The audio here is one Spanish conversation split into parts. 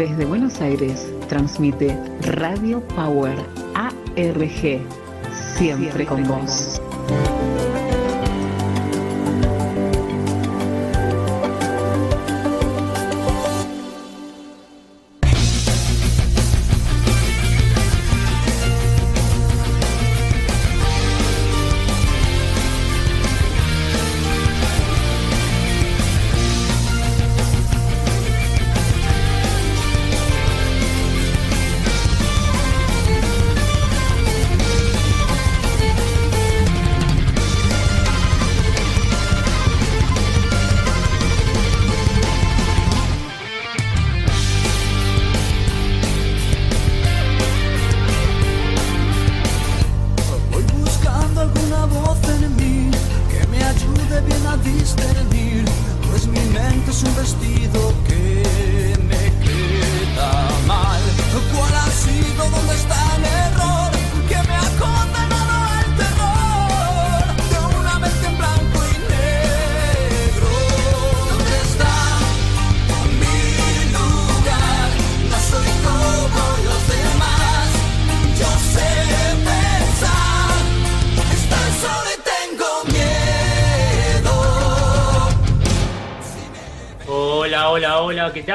Desde Buenos Aires transmite Radio Power ARG, siempre, con, vos.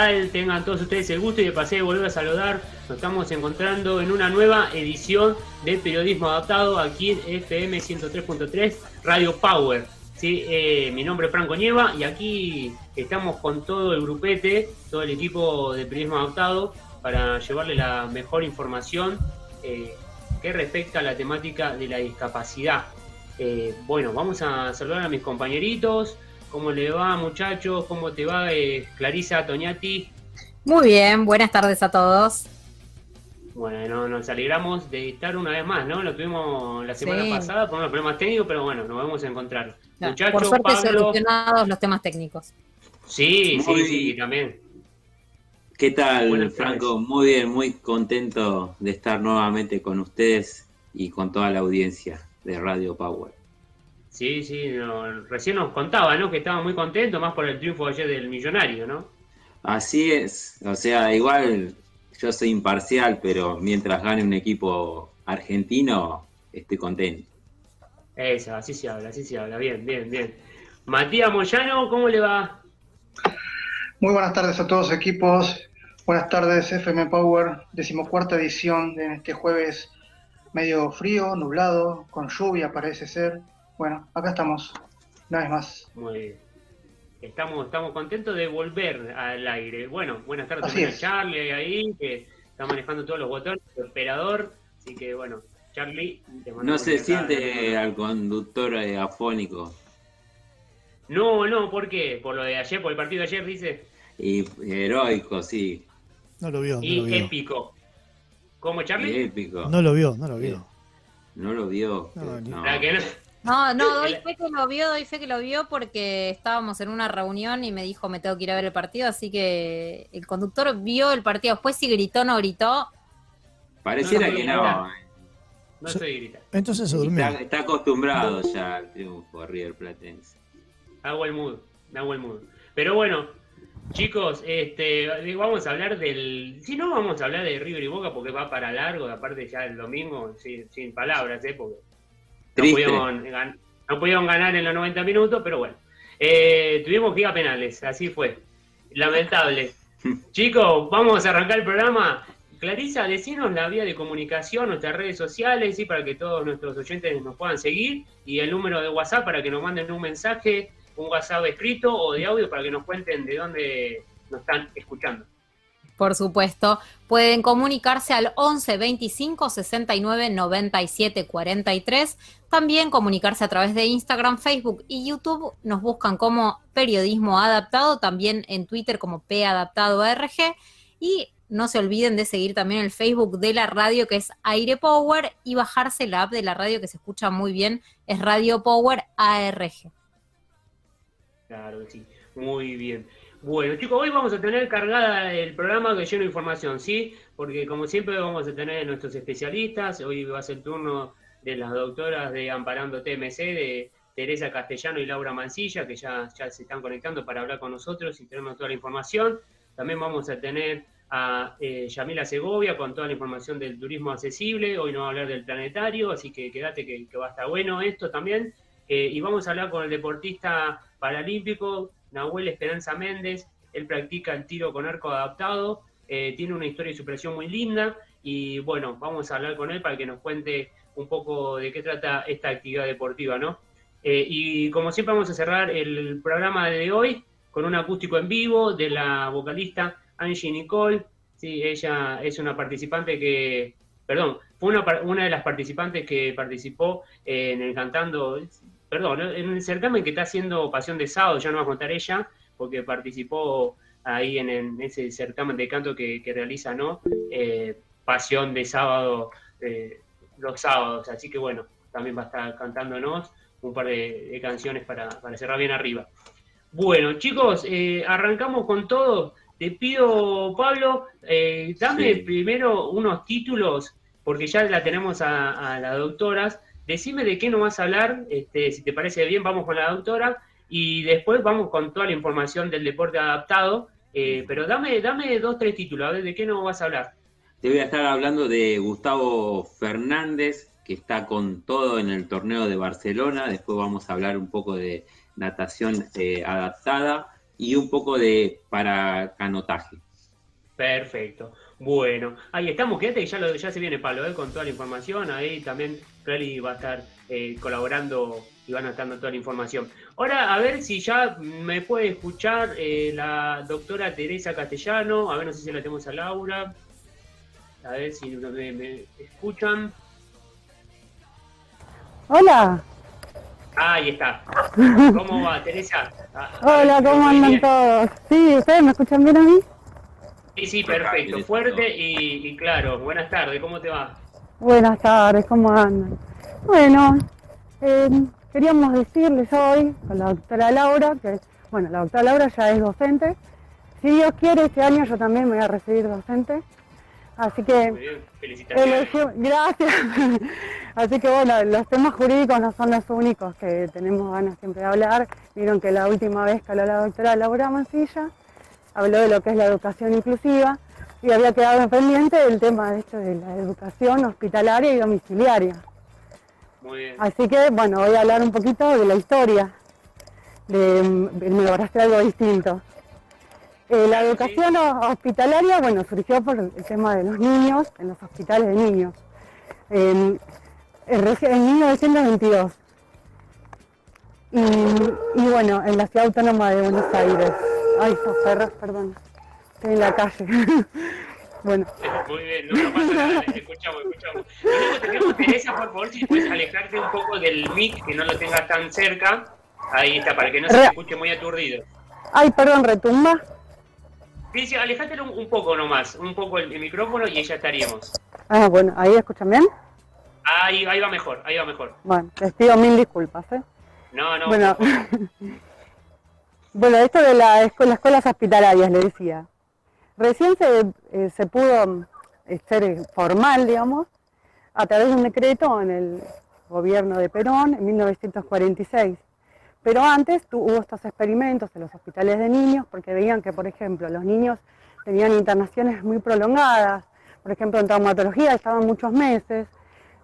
Tal? Tengan todos ustedes el gusto y de pasé de volver a saludar. Nos estamos encontrando en una nueva edición de Periodismo Adaptado aquí en FM 103.3 Radio Power. ¿sí? Eh, mi nombre es Franco Nieva y aquí estamos con todo el grupete, todo el equipo de Periodismo Adaptado para llevarle la mejor información eh, que respecta a la temática de la discapacidad. Eh, bueno, vamos a saludar a mis compañeritos. ¿Cómo le va, muchachos? ¿Cómo te va, eh, Clarisa Toñati? Muy bien, buenas tardes a todos. Bueno, nos alegramos de estar una vez más, ¿no? Lo tuvimos la semana pasada por unos problemas técnicos, pero bueno, nos vamos a encontrar. muchachos, por suerte solucionados los temas técnicos. Sí, sí, sí, también. ¿Qué tal, Franco? Muy bien, muy contento de estar nuevamente con ustedes y con toda la audiencia de Radio Power. Sí, sí, recién nos contaba, ¿no? Que estaba muy contento, más por el triunfo ayer del millonario, ¿no? Así es, o sea, igual yo soy imparcial, pero mientras gane un equipo argentino, estoy contento. Eso, así se habla, así se habla, bien, bien, bien. Matías Moyano, ¿cómo le va? Muy buenas tardes a todos equipos, buenas tardes FM Power, decimocuarta edición de este jueves medio frío, nublado, con lluvia parece ser bueno, acá estamos, una vez más. Muy bien. Estamos, estamos contentos de volver al aire. Bueno, buenas tardes también a Charlie ahí, que está manejando todos los botones, el operador. Así que bueno, Charlie. no se siente al conductor eh, afónico. No, no, ¿por qué? Por lo de ayer, por el partido de ayer, dice. Y heroico, sí. No lo vio. No y épico. ¿Cómo, Charlie? épico. No lo vio, no lo vio. No lo vio. No, no. No, no, doy fe que lo vio, doy fe que lo vio porque estábamos en una reunión y me dijo me tengo que ir a ver el partido, así que el conductor vio el partido. Después si gritó no gritó. Pareciera que no. No estoy gritando. Entonces se durmió. Está, acostumbrado ya al triunfo River Platense. Hago el mood, hago el mood. Pero bueno, chicos, este, vamos a hablar del... Si no, vamos a hablar de River y Boca porque va para largo, aparte ya el domingo, sin, sin palabras, ¿eh? Porque no pudieron, ganar en los 90 minutos, pero bueno. Eh, tuvimos que ir a penales, así fue. Lamentable. Chicos, vamos a arrancar el programa. Clarisa, decinos la vía de comunicación, nuestras redes sociales, y para que todos nuestros oyentes nos puedan seguir, y el número de WhatsApp para que nos manden un mensaje, un WhatsApp escrito o de audio para que nos cuenten de dónde nos están escuchando por supuesto, pueden comunicarse al 11 25 69 97 43. También comunicarse a través de Instagram, Facebook y YouTube. Nos buscan como Periodismo Adaptado, también en Twitter como P Adaptado ARG. Y no se olviden de seguir también el Facebook de la radio que es Aire Power y bajarse la app de la radio que se escucha muy bien, es Radio Power ARG. Claro sí, muy bien. Bueno, chicos, hoy vamos a tener cargada el programa que lleno de información, ¿sí? Porque como siempre vamos a tener nuestros especialistas. Hoy va a ser el turno de las doctoras de Amparando TMC, de Teresa Castellano y Laura Mancilla, que ya, ya se están conectando para hablar con nosotros y tenernos toda la información. También vamos a tener a eh, Yamila Segovia con toda la información del turismo accesible. Hoy nos va a hablar del planetario, así que quédate que, va a estar bueno esto también. Eh, y vamos a hablar con el deportista paralímpico Nahuel Esperanza Méndez. Él practica el tiro con arco adaptado, eh, tiene una historia de superación muy linda y bueno, vamos a hablar con él para que nos cuente un poco de qué trata esta actividad deportiva, ¿no? y como siempre vamos a cerrar el programa de hoy con un acústico en vivo de la vocalista Angie Nicole, sí, ella es una participante que, perdón, fue una de las participantes que participó en el cantando, perdón, en el certamen que está haciendo Pasión de Sábado, ya no va a contar ella, porque participó ahí en, ese certamen de canto que, realiza, ¿no? Eh, Pasión de Sábado, eh, los sábados, así que bueno, también va a estar cantándonos un par de, canciones para, cerrar bien arriba. Bueno, chicos, eh, arrancamos con todo. Te pido, Pablo, dame primero unos títulos, porque ya la tenemos a, la doctora. Decime de qué nos vas a hablar, este, si te parece bien, vamos con la doctora, y después vamos con toda la información del deporte adaptado. Eh, pero dame, dame dos, tres títulos, a ver de qué nos vas a hablar. Te voy a estar hablando de Gustavo Fernández, que está con todo en el torneo de Barcelona. Después vamos a hablar un poco de natación eh, adaptada y un poco de para canotaje. Perfecto. Bueno, ahí estamos, quédate que ya, ya se viene Palo ¿eh? con toda la información. Ahí también Clary va a estar eh, colaborando y van a estar dando toda la información. Ahora, a ver si ya me puede escuchar eh, la doctora Teresa Castellano. A ver, no sé si la tenemos a Laura. A ver si me, me escuchan. Hola. Ahí está. ¿Cómo va, Teresa? Hola, ¿cómo andan todos? Sí, ¿ustedes me escuchan bien a mí? Sí, sí, perfecto. Fuerte y, claro. Buenas tardes, ¿cómo te va? Buenas tardes, ¿cómo andan? Bueno, eh, queríamos decirles hoy con la doctora Laura, que, bueno, la doctora Laura ya es docente. Si Dios quiere, este año yo también me voy a recibir docente. Así que, Muy bien. felicitaciones. gracias. Así que bueno, los temas jurídicos no son los únicos que tenemos ganas siempre de hablar. Vieron que la última vez que habló la doctora Laura Mancilla, habló de lo que es la educación inclusiva y había quedado pendiente del tema de, hecho, de la educación hospitalaria y domiciliaria. Muy bien. Así que bueno, voy a hablar un poquito de la historia, de, me lograste algo distinto. Eh, la educación hospitalaria, bueno, surgió por el tema de los niños en los hospitales de niños. en 1922. Y, bueno, en la ciudad autónoma de Buenos Aires. Ay, esos perros, perdón. Estoy en la calle. bueno. Muy bien, no, pasa nada, escuchamos, escuchamos. Lo que por favor, si puedes alejarte un poco del mic, que no lo tengas tan cerca. Ahí está, para que no se escuche muy aturdido. Ay, perdón, retumba. Sí, sí, alejátelo un, poco nomás, un poco el, micrófono y ya estaríamos. Ah, bueno, ¿ahí escuchan bien? Ahí, ahí va mejor, ahí va mejor. Bueno, les pido mil disculpas, ¿eh? No, no. Bueno, bueno esto de la las escuelas hospitalarias, le decía. Recién se, eh, pudo eh, ser formal, digamos, a través de un decreto en el gobierno de Perón en 1946. Pero antes hubo estos experimentos en los hospitales de niños porque veían que, por ejemplo, los niños tenían internaciones muy prolongadas, por ejemplo, en traumatología estaban muchos meses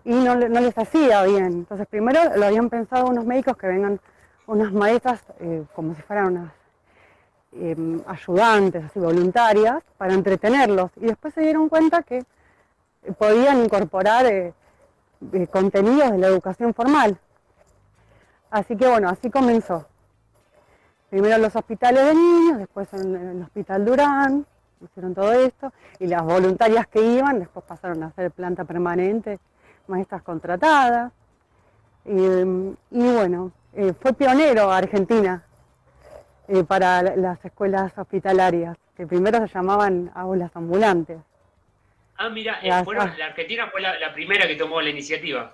y no, les hacía bien. Entonces, primero lo habían pensado unos médicos que vengan unas maestras eh, como si fueran unas em, ayudantes, así voluntarias, para entretenerlos. Y después se dieron cuenta que podían incorporar eh, eh, contenidos de la educación formal. Así que bueno, así comenzó. Primero los hospitales de niños, después en, el Hospital Durán, hicieron todo esto, y las voluntarias que iban, después pasaron a ser planta permanente, maestras contratadas. Y, bueno, eh, fue pionero Argentina eh, para las escuelas hospitalarias, que primero se llamaban aulas ambulantes. Ah, mira, eh, la Argentina fue la primera que tomó la iniciativa.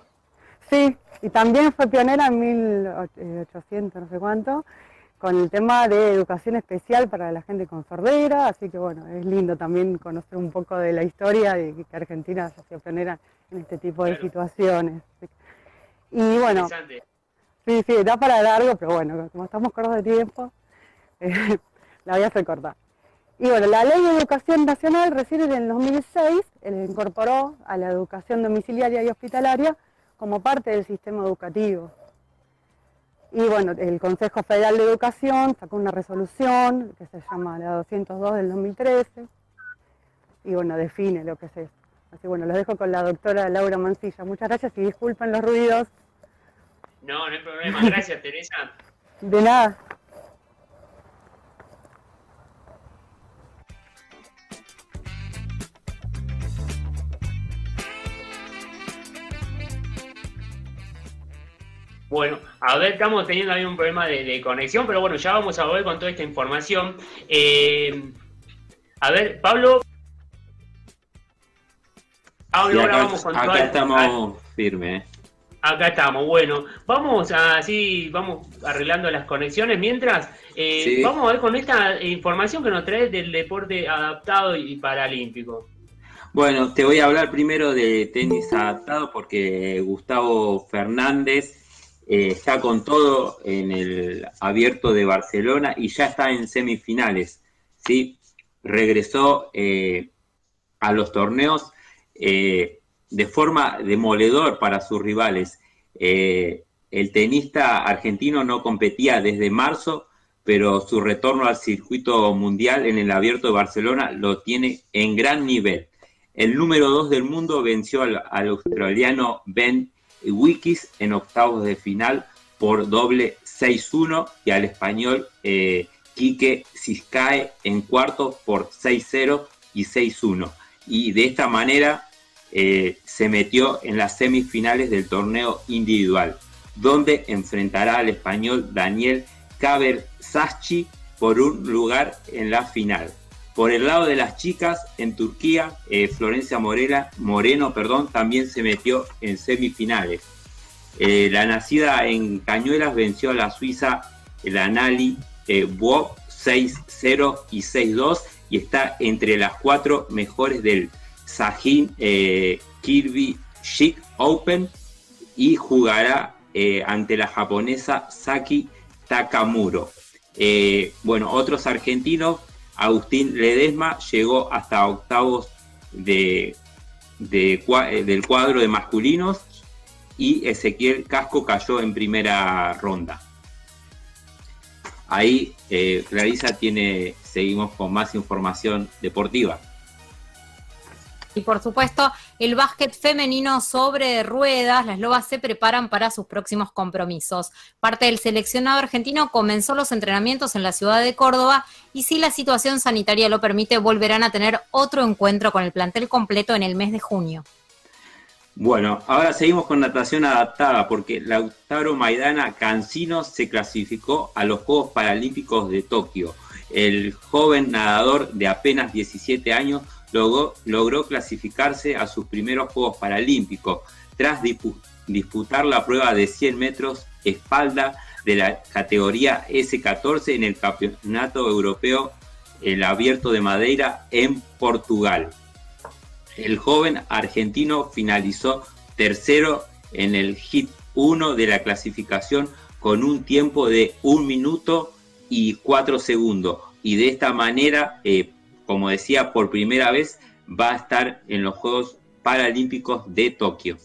Sí, y también fue pionera en 1800, no sé cuánto, con el tema de educación especial para la gente con sordera, así que bueno, es lindo también conocer un poco de la historia de que Argentina se sido pionera en este tipo de situaciones. Y bueno, sí, sí, da para largo, pero bueno, como estamos cortos de tiempo, la voy a hacer corta. Y bueno, la ley de educación nacional recién en el 2006 eh, incorporó a la educación domiciliaria y hospitalaria como parte del sistema educativo. Y bueno, el Consejo Federal de Educación sacó una resolución que se llama la 202 del 2013 y bueno, define lo que es eso. Así bueno, los dejo con la doctora Laura Mancilla. Muchas gracias y disculpen los ruidos. No, no hay problema. Gracias, Teresa. De nada. Bueno, a ver, estamos teniendo ahí un problema de, conexión, pero bueno, ya vamos a volver con toda esta información. Eh, a ver, Pablo. Pablo, ahora vamos con Acá estamos firmes. Acá estamos, bueno, vamos así, vamos arreglando las conexiones. Mientras, eh, vamos a ver con esta información que nos trae del deporte adaptado y paralímpico. Bueno, te voy a hablar primero de tenis adaptado porque Gustavo Fernández eh, está con todo en el abierto de Barcelona y ya está en semifinales. ¿sí? Regresó eh, a los torneos eh, de forma demoledor para sus rivales. el tenista argentino no competía desde marzo, pero su retorno al circuito mundial en el abierto de Barcelona lo tiene en gran nivel. El número 2 del mundo venció al, al australiano Ben Wikis en octavos de final por doble 6-1 y al español eh, Quique Ciscae en cuartos por 6-0 y 6-1. Y de esta manera eh, se metió en las semifinales del torneo individual, donde enfrentará al español Daniel Sachi por un lugar en la final. Por el lado de las chicas, en Turquía, eh, Florencia Morela, Moreno perdón, también se metió en semifinales. Eh, la nacida en Cañuelas venció a la suiza la Nali eh, 6-0 y 6-2 y está entre las cuatro mejores del Sajin eh, Kirby Chic Open y jugará ante la japonesa Saki Takamuro. bueno, otros argentinos Agustín Ledesma llegó hasta octavos de, eh, del cuadro de masculinos y Ezequiel Casco cayó en primera ronda. Ahí eh, Clarisa tiene, seguimos con más información deportiva. Y por supuesto, el básquet femenino sobre ruedas, las lobas se preparan para sus próximos compromisos. Parte del seleccionado argentino comenzó los entrenamientos en la ciudad de Córdoba y si la situación sanitaria lo permite, volverán a tener otro encuentro con el plantel completo en el mes de junio. Bueno, ahora seguimos con natación adaptada porque Lautaro Maidana Cancino se clasificó a los Juegos Paralímpicos de Tokio. El joven nadador de apenas 17 años logró, clasificarse a sus primeros Juegos Paralímpicos tras disputar la prueba de 100 metros espalda de la categoría S14 en el Campeonato Europeo el Abierto de Madeira en Portugal. El joven argentino finalizó tercero en el hit 1 de la clasificación con un tiempo de 1 minuto y 4 segundos y de esta manera eh, como decía, por primera vez va a estar en los Juegos Paralímpicos de Tokio.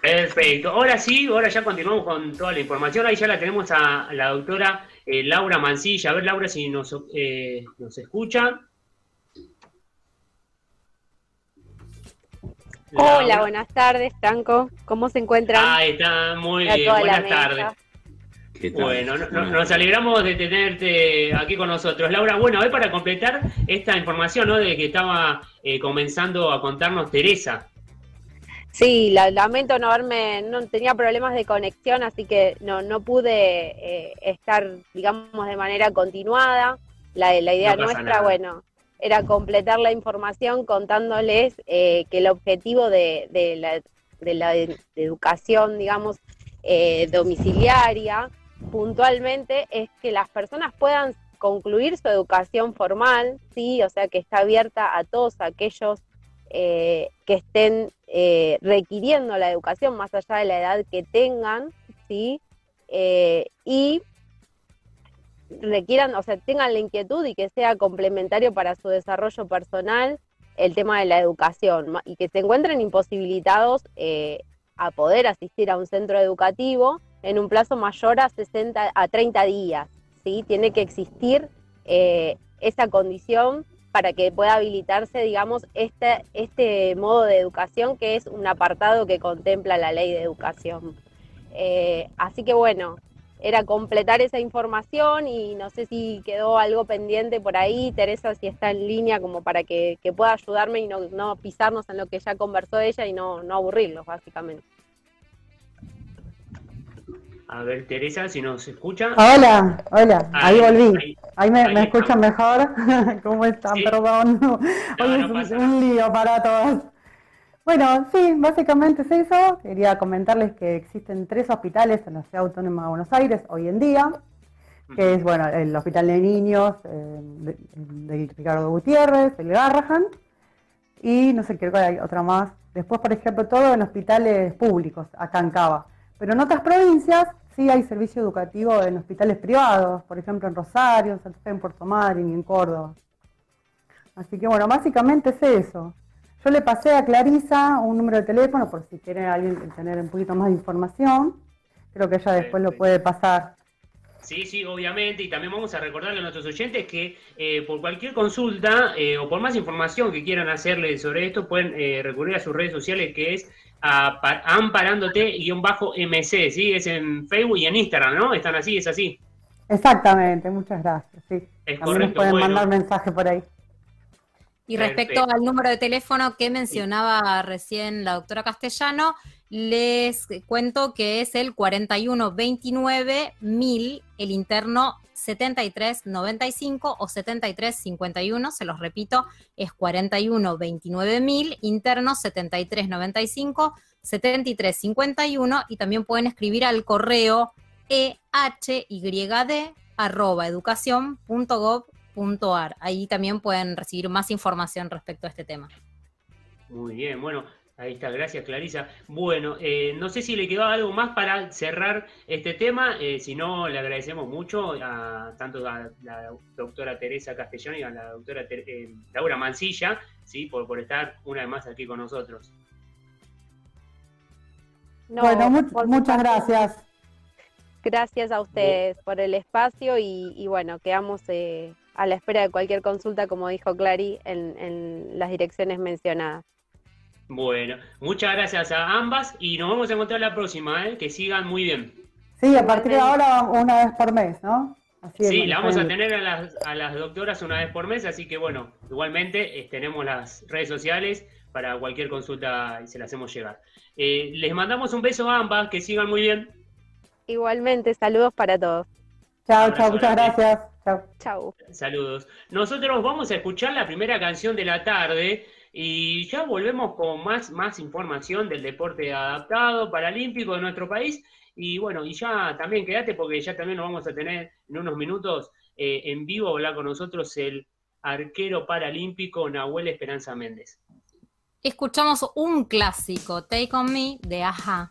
Perfecto. Ahora sí, ahora ya continuamos con toda la información. Ahí ya la tenemos a la doctora eh, Laura Mancilla. A ver, Laura, si nos, eh, nos escucha. Hola, buenas tardes, Franco. ¿Cómo se encuentran? Ahí está, muy bien. Buenas tardes. Bueno, nos alegramos de tenerte aquí con nosotros. Laura, bueno, hoy para completar esta información, ¿no? De que estaba eh, comenzando a contarnos Teresa. Sí, lamento no haberme, no tenía problemas de conexión, así que no, no pude eh, estar, digamos, de manera continuada. La, la idea nuestra, bueno, era completar la información contándoles eh, que el objetivo de, de la, de la educación, digamos, domiciliaria, puntualmente es que las personas puedan concluir su educación formal, sí, o sea que está abierta a todos aquellos eh, que estén eh, requiriendo la educación más allá de la edad que tengan, sí, eh, y requieran, o sea, tengan la inquietud y que sea complementario para su desarrollo personal el tema de la educación y que se encuentren imposibilitados eh, a poder asistir a un centro educativo en un plazo mayor a 60 a 30 días, ¿sí? Tiene que existir eh, esa condición para que pueda habilitarse, digamos, este, este modo de educación que es un apartado que contempla la ley de educación. Eh, así que bueno, era completar esa información y no sé si quedó algo pendiente por ahí, Teresa, si está en línea como para que, pueda ayudarme y no, pisarnos en lo que ya conversó ella y no, no aburrirlos, básicamente. A ver, Teresa, si nos escucha. Hola, hola, ahí, volví. Ahí, me, escuchan mejor. ¿Cómo están? Perdón. Hoy es un lío para todos. Bueno, sí, básicamente es eso. Quería comentarles que existen tres hospitales en la Ciudad Autónoma de Buenos Aires hoy en día, que es, bueno, el Hospital de Niños eh, de, Ricardo Gutiérrez, el Garrahan, y no sé, qué hay otra más. Después, por ejemplo, todo en hospitales públicos, acá en Cava. Pero en otras provincias sí hay servicio educativo en hospitales privados, por ejemplo en Rosario, en Santa Fe, en Puerto Madryn y en Córdoba. Así que bueno, básicamente es eso. Yo le pasé a Clarisa un número de teléfono por si quiere alguien tener un poquito más de información. Creo que ella después lo puede pasar. Sí, sí, obviamente. Y también vamos a recordarle a nuestros oyentes que eh, por cualquier consulta eh, o por más información que quieran hacerle sobre esto, pueden eh, recurrir a sus redes sociales, que es a, amparándote-mc, ¿sí? Es en Facebook y en Instagram, ¿no? Están así, es así. Exactamente, muchas gracias. Sí. También pueden mandar mensaje por ahí. Y respecto al número de teléfono que mencionaba recién la doctora Castellano, les cuento que es el 4129 1000, el interno 7395 o 7351, se los repito, es 4129 1000, interno 7395, 7351 y también pueden escribir al correo ehyd arroba Ahí también pueden recibir más información respecto a este tema. Muy bien, bueno, ahí está, gracias Clarisa. Bueno, eh, no sé si le quedó algo más para cerrar este tema, eh, si no, le agradecemos mucho a tanto a la doctora Teresa Castellón y a la doctora eh, Laura Mancilla, ¿sí? por, por estar una vez más aquí con nosotros. bueno, muchas gracias. Gracias a ustedes por el espacio y, bueno, quedamos a la espera de cualquier consulta, como dijo Clary, en, las direcciones mencionadas. Bueno, muchas gracias a ambas y nos vamos a encontrar la próxima, ¿eh? que sigan muy bien. Sí, a partir de ahora una vez por mes, ¿no? sí, la vamos a tener a las, doctoras una vez por mes, así que bueno, igualmente eh, tenemos las redes sociales para cualquier consulta y se las hacemos llegar. Eh, les mandamos un beso a ambas, que sigan muy bien. Igualmente, saludos para todos. Chao, chao, muchas gracias. Chao. Saludos. Nosotros vamos a escuchar la primera canción de la tarde y ya volvemos con más, más información del deporte adaptado, paralímpico de nuestro país. Y bueno, y ya también quédate porque ya también nos vamos a tener en unos minutos eh, en vivo hablar con nosotros el arquero paralímpico Nahuel Esperanza Méndez. Escuchamos un clásico, Take On Me, de Aja.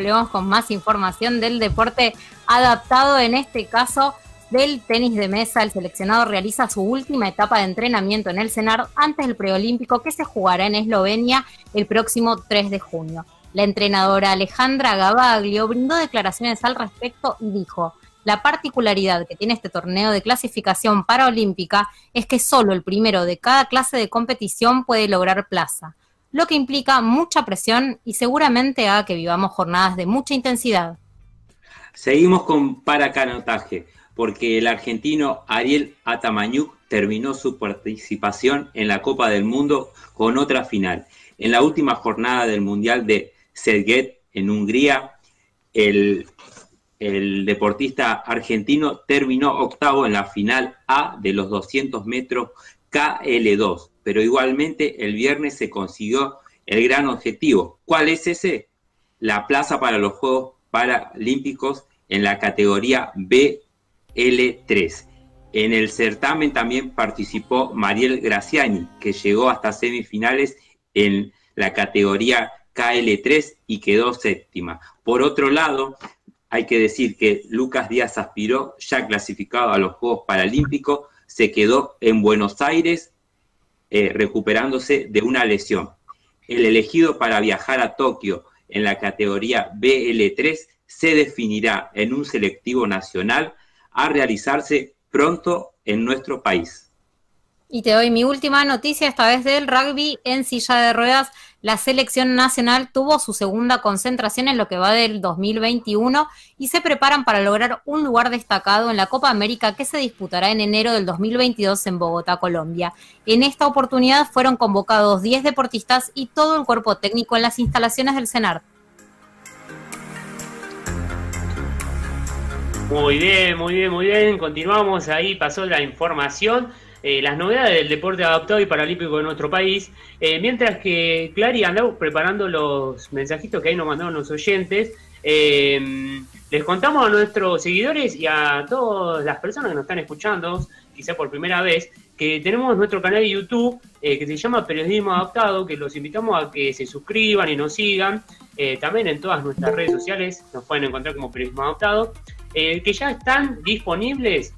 Volvemos con más información del deporte adaptado, en este caso del tenis de mesa. El seleccionado realiza su última etapa de entrenamiento en el CENAR antes del preolímpico que se jugará en Eslovenia el próximo 3 de junio. La entrenadora Alejandra Gavaglio brindó declaraciones al respecto y dijo, la particularidad que tiene este torneo de clasificación paraolímpica es que solo el primero de cada clase de competición puede lograr plaza lo que implica mucha presión y seguramente haga que vivamos jornadas de mucha intensidad. Seguimos con paracanotaje, porque el argentino Ariel Atamañuk terminó su participación en la Copa del Mundo con otra final. En la última jornada del Mundial de Serget en Hungría, el, el deportista argentino terminó octavo en la final A de los 200 metros KL2 pero igualmente el viernes se consiguió el gran objetivo. ¿Cuál es ese? La plaza para los Juegos Paralímpicos en la categoría BL3. En el certamen también participó Mariel Graciani, que llegó hasta semifinales en la categoría KL3 y quedó séptima. Por otro lado, hay que decir que Lucas Díaz aspiró, ya clasificado a los Juegos Paralímpicos, se quedó en Buenos Aires eh, recuperándose de una lesión. El elegido para viajar a Tokio en la categoría BL3 se definirá en un selectivo nacional a realizarse pronto en nuestro país. Y te doy mi última noticia, esta vez del rugby en silla de ruedas. La selección nacional tuvo su segunda concentración en lo que va del 2021 y se preparan para lograr un lugar destacado en la Copa América que se disputará en enero del 2022 en Bogotá, Colombia. En esta oportunidad fueron convocados 10 deportistas y todo el cuerpo técnico en las instalaciones del CENAR. Muy bien, muy bien, muy bien. Continuamos ahí, pasó la información. Eh, las novedades del deporte adaptado y paralímpico de nuestro país, eh, mientras que Clary andaba preparando los mensajitos que ahí nos mandaron los oyentes. Eh, les contamos a nuestros seguidores y a todas las personas que nos están escuchando, quizá por primera vez, que tenemos nuestro canal de YouTube que se llama Periodismo Adaptado, que los invitamos a que se suscriban y nos sigan. también en todas nuestras redes sociales nos pueden encontrar como Periodismo Adaptado, que ya están disponibles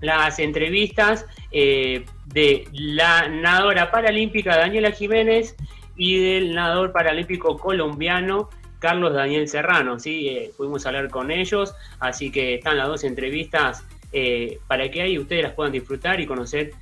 las entrevistas eh, de la nadadora paralímpica Daniela Jiménez y del nadador paralímpico colombiano Carlos Daniel Serrano. ¿sí? Eh, pudimos hablar con ellos, así que están las dos entrevistas eh, para que ahí ustedes las puedan disfrutar y conocer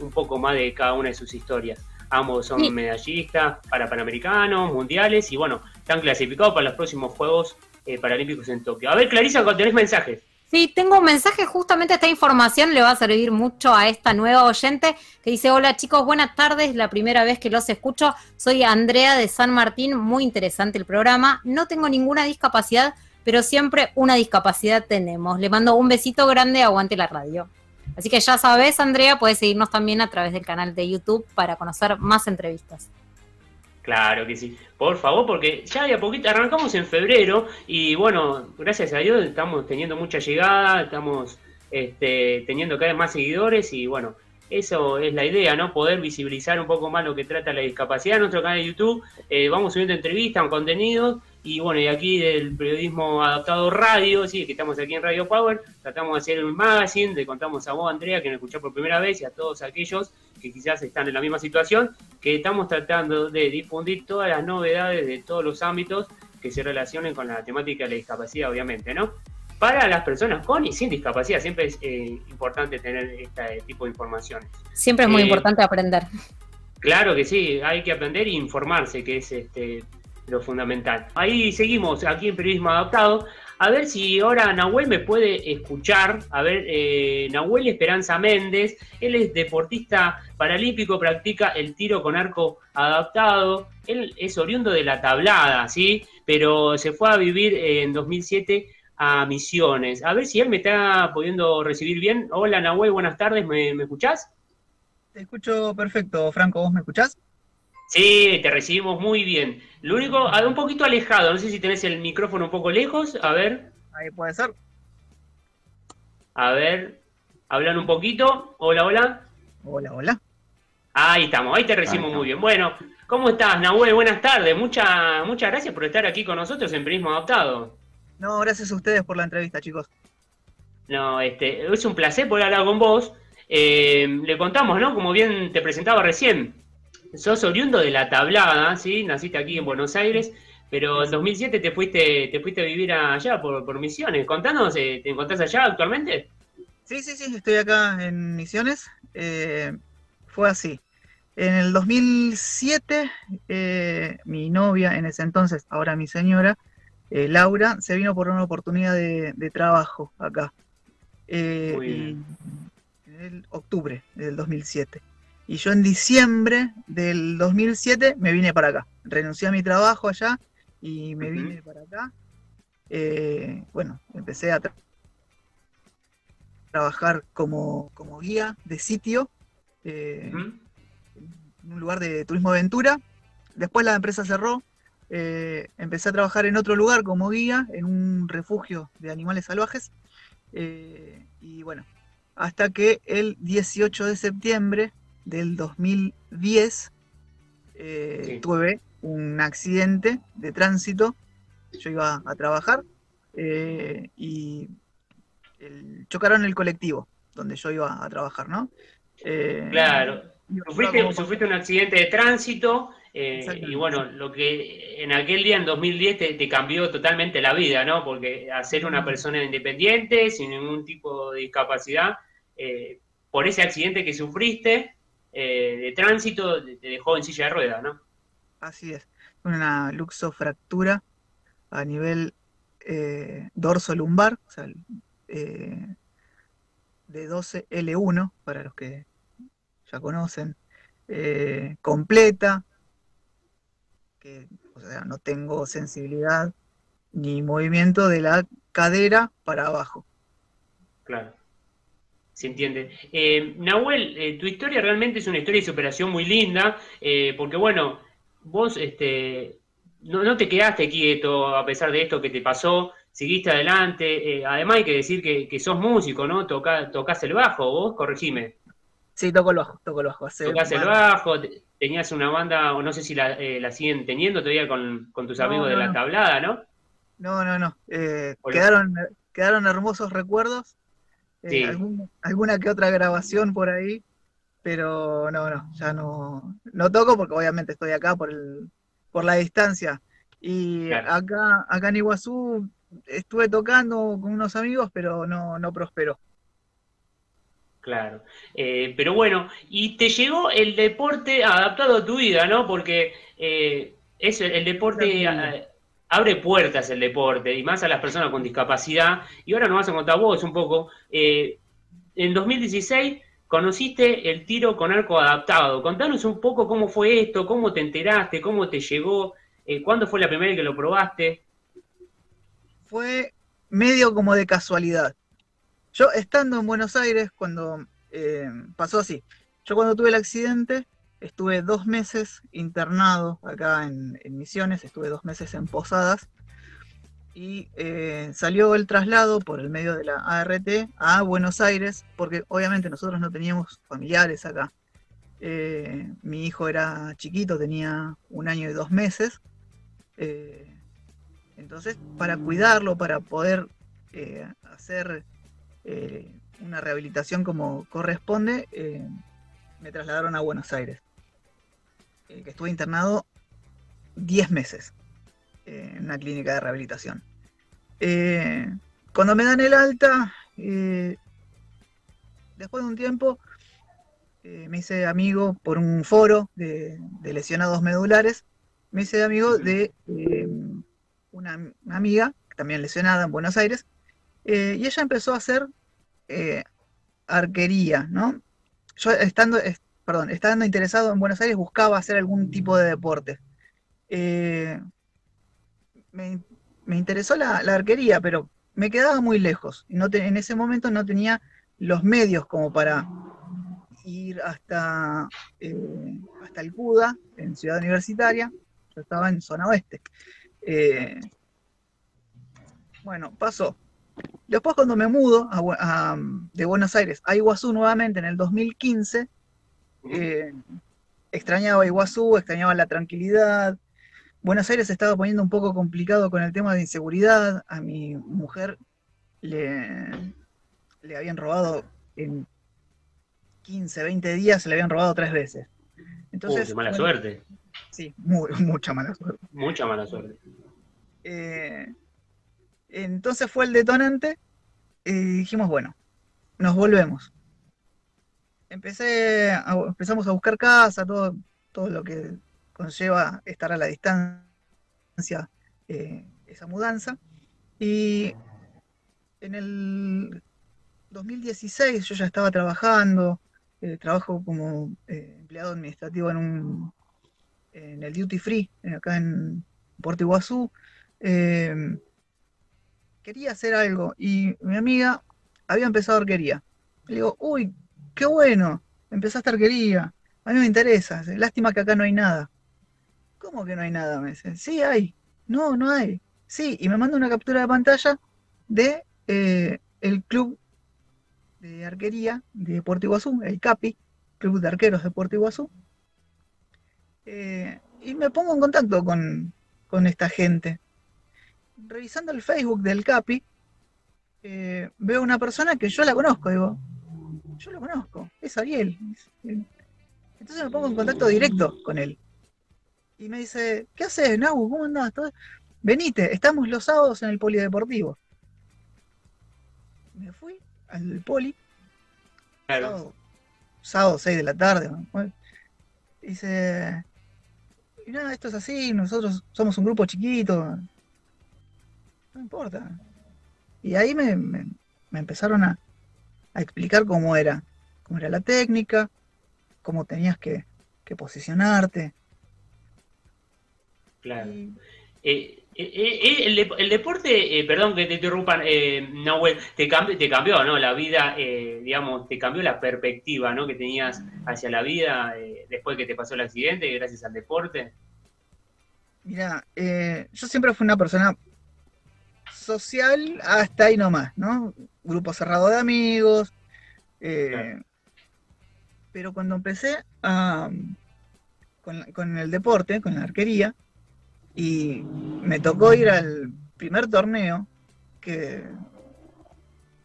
un poco más de cada una de sus historias. Ambos son medallistas para Panamericanos, mundiales y bueno, están clasificados para los próximos Juegos Paralímpicos en Tokio. A ver, Clarisa, tenés mensajes. Sí, tengo un mensaje, justamente esta información le va a servir mucho a esta nueva oyente que dice, hola chicos, buenas tardes, la primera vez que los escucho, soy Andrea de San Martín, muy interesante el programa, no tengo ninguna discapacidad, pero siempre una discapacidad tenemos. Le mando un besito grande, aguante la radio. Así que ya sabes, Andrea, puedes seguirnos también a través del canal de YouTube para conocer más entrevistas. Claro que sí, por favor, porque ya de a poquito arrancamos en febrero y bueno, gracias a Dios estamos teniendo mucha llegada, estamos este, teniendo cada vez más seguidores y bueno, eso es la idea, ¿no? Poder visibilizar un poco más lo que trata la discapacidad en nuestro canal de YouTube. Eh, vamos subiendo entrevistas, contenidos y bueno, y aquí del periodismo adaptado radio, sí, que estamos aquí en Radio Power, tratamos de hacer un magazine, le contamos a vos, Andrea, que nos escuchó por primera vez, y a todos aquellos que quizás están en la misma situación, que estamos tratando de difundir todas las novedades de todos los ámbitos que se relacionen con la temática de la discapacidad, obviamente, ¿no? Para las personas con y sin discapacidad, siempre es eh, importante tener este tipo de informaciones. Siempre es muy eh, importante aprender. Claro que sí, hay que aprender e informarse, que es este, lo fundamental. Ahí seguimos, aquí en Periodismo Adaptado. A ver si ahora Nahuel me puede escuchar. A ver, eh, Nahuel Esperanza Méndez, él es deportista paralímpico, practica el tiro con arco adaptado. Él es oriundo de la tablada, ¿sí? Pero se fue a vivir en 2007 a Misiones. A ver si él me está pudiendo recibir bien. Hola Nahuel, buenas tardes, ¿me, me escuchás? Te escucho perfecto, Franco, ¿vos me escuchás? Sí, te recibimos muy bien. Lo único, un poquito alejado, no sé si tenés el micrófono un poco lejos, a ver. Ahí puede ser. A ver, hablan un poquito. Hola, hola. Hola, hola. Ahí estamos, ahí te recibimos muy bien. Bueno, ¿cómo estás, Nahuel? Buenas tardes. Muchas muchas gracias por estar aquí con nosotros en Periodismo Adaptado. No, gracias a ustedes por la entrevista, chicos. No, este, es un placer poder hablar con vos. Eh, le contamos, ¿no? Como bien te presentaba recién, sos oriundo de la tablada, ¿sí? Naciste aquí en Buenos Aires, pero en 2007 te fuiste, te fuiste a vivir allá por, por Misiones. Contanos, eh, ¿te encontrás allá actualmente? Sí, sí, sí, estoy acá en Misiones. Eh, fue así. En el 2007, eh, mi novia, en ese entonces, ahora mi señora, eh, Laura, se vino por una oportunidad de, trabajo acá. Eh, en el octubre del 2007. Y yo en diciembre del 2007 me vine para acá. Renuncié a mi trabajo allá y me vine para acá. bueno, empecé a trabajar como, guía de sitio un lugar de turismo aventura. Después la empresa cerró. Eh, empecé a trabajar en otro lugar como guía, en un refugio de animales salvajes. Eh, y bueno, hasta que el 18 de septiembre del 2010 eh, tuve un accidente de tránsito. Yo iba a trabajar y chocaron el colectivo donde yo iba a trabajar, ¿no? claro. Sufriste, un accidente de tránsito eh, y bueno, lo que en aquel día, en 2010, te, cambió totalmente la vida, ¿no? Porque hacer una persona independiente, sin ningún tipo de discapacidad, eh, por ese accidente que sufriste eh, de tránsito, te dejó en silla de ruedas, ¿no? Así es, una luxofractura a nivel dorso lumbar, o sea, de 12L1, para los que ya conocen, eh, completa, que o sea, no tengo sensibilidad ni movimiento de la cadera para abajo. Claro. Se entiende. Eh, Nahuel, eh, tu historia realmente es una historia de superación muy linda, porque bueno, vos este, no, te quedaste quieto a pesar de esto que te pasó, seguiste adelante. además hay que decir que, sos músico, ¿no? Toca, tocás el bajo, vos, corregime. Sí, toco el bajo, toco el bajo. Tocás el bajo, tenías una banda, o no sé si la, eh, siguen teniendo todavía con, tus amigos de la tablada, ¿no? No, no, no. Eh, quedaron, quedaron hermosos recuerdos. Eh, alguna que otra grabación por ahí, pero no, no, ya no, no toco porque obviamente estoy acá por el, por la distancia. Y acá, acá en Iguazú estuve tocando con unos amigos, pero no, no prosperó. Claro. Eh, pero bueno, y te llegó el deporte adaptado a tu vida, ¿no? Porque eh, es el deporte abre puertas el deporte, y más a las personas con discapacidad. Y ahora nos vas a contar vos un poco. Eh, en 2016 conociste el tiro con arco adaptado. Contanos un poco cómo fue esto, cómo te enteraste, cómo te llegó, cuándo fue la primera vez que lo probaste. Fue medio como de casualidad. Yo estando en Buenos Aires, cuando eh, pasó así, yo cuando tuve el accidente, estuve dos meses internado acá en, Misiones, estuve dos meses en Posadas, y eh, salió el traslado por el medio de la ART a Buenos Aires, porque obviamente nosotros no teníamos familiares acá. Eh, mi hijo era chiquito, tenía un año y dos meses. entonces, para cuidarlo, para poder hacer eh, una rehabilitación como corresponde, eh, me trasladaron a Buenos Aires, eh, que estuve internado 10 meses en una clínica de rehabilitación. cuando me dan el alta, después de un tiempo, me hice amigo por un foro de, lesionados medulares, me hice amigo de una, amiga, también lesionada en Buenos Aires, eh, y ella empezó a hacer eh, arquería, ¿no? Yo estando, perdón, estando interesado en Buenos Aires buscaba hacer algún tipo de deporte. Eh, me, interesó la, arquería, pero me quedaba muy lejos. En ese momento no tenía los medios como para ir hasta, hasta el CUDA, en Ciudad Universitaria. Yo estaba en zona oeste. bueno, pasó. Después cuando me mudo de Buenos Aires a Iguazú nuevamente en el 2015, eh, extrañaba Iguazú, extrañaba la tranquilidad. Buenos Aires estaba poniendo un poco complicado con el tema de inseguridad. A mi mujer le, le habían robado en 15, 20 días, se le habían robado tres veces. Entonces, mala suerte. Sí, mucha mala suerte. Mucha mala suerte. Eh, entonces fue el detonante y dijimos, bueno, nos volvemos. Empecé empezamos a buscar casa, todo, todo lo que conlleva estar a la distancia, eh, esa mudanza. Y en el 2016 yo ya estaba trabajando, eh, trabajo como eh, empleado administrativo en un en el duty free, acá en Puerto Iguazú. Em, quería hacer algo y mi amiga había empezado arquería. Le digo, uy, qué bueno, empezaste arquería, a mí me interesa, lástima que acá no hay nada. ¿Cómo que no hay nada? Me dice, sí hay, no, no hay. Sí, y me manda una captura de pantalla de eh, el club de arquería de Puerto Iguazú, el CAPI, Club de Arqueros de Puerto Iguazú. Eh, y me pongo en contacto con, esta gente. Revisando el Facebook del CAPI, eh, veo una persona que yo la conozco, digo, yo la conozco, es Ariel. Entonces me pongo en contacto directo con él. Y me dice, ¿qué haces, Nau? ¿Cómo andás? Venite, estamos los sábados en el polideportivo. Me fui al poli. Claro. Sábado, 6 de la tarde. dice, y nada, esto es así, nosotros somos un grupo chiquito. No importa. Y ahí me, empezaron a, explicar cómo era, cómo era la técnica, cómo tenías que, posicionarte. Claro. Eh, eh, eh, el, deporte, perdón que te interrumpan, Nahuel, te, cambió, te cambió, ¿no? La vida, digamos, te cambió la perspectiva, ¿no? Que tenías hacia la vida después que te pasó el accidente, gracias al deporte. Mira, yo siempre fui una persona social hasta ahí nomás, ¿no? Grupo cerrado de amigos. Pero cuando empecé a, con, con el deporte, con la arquería, y me tocó ir al primer torneo que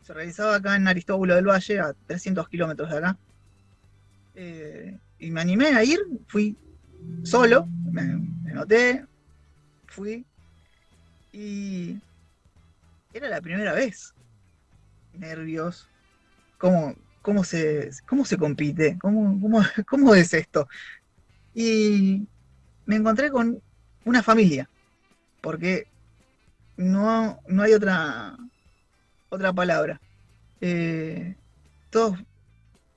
se realizaba acá en Aristóbulo del Valle, a 300 kilómetros de acá. Eh, y me animé a ir, fui solo, me, noté, fui. Y era la primera vez. Nervios. ¿Cómo, cómo, se, cómo se compite? ¿Cómo, cómo, cómo es esto? Y me encontré con una familia, porque no, no hay otra, otra palabra. Eh, todos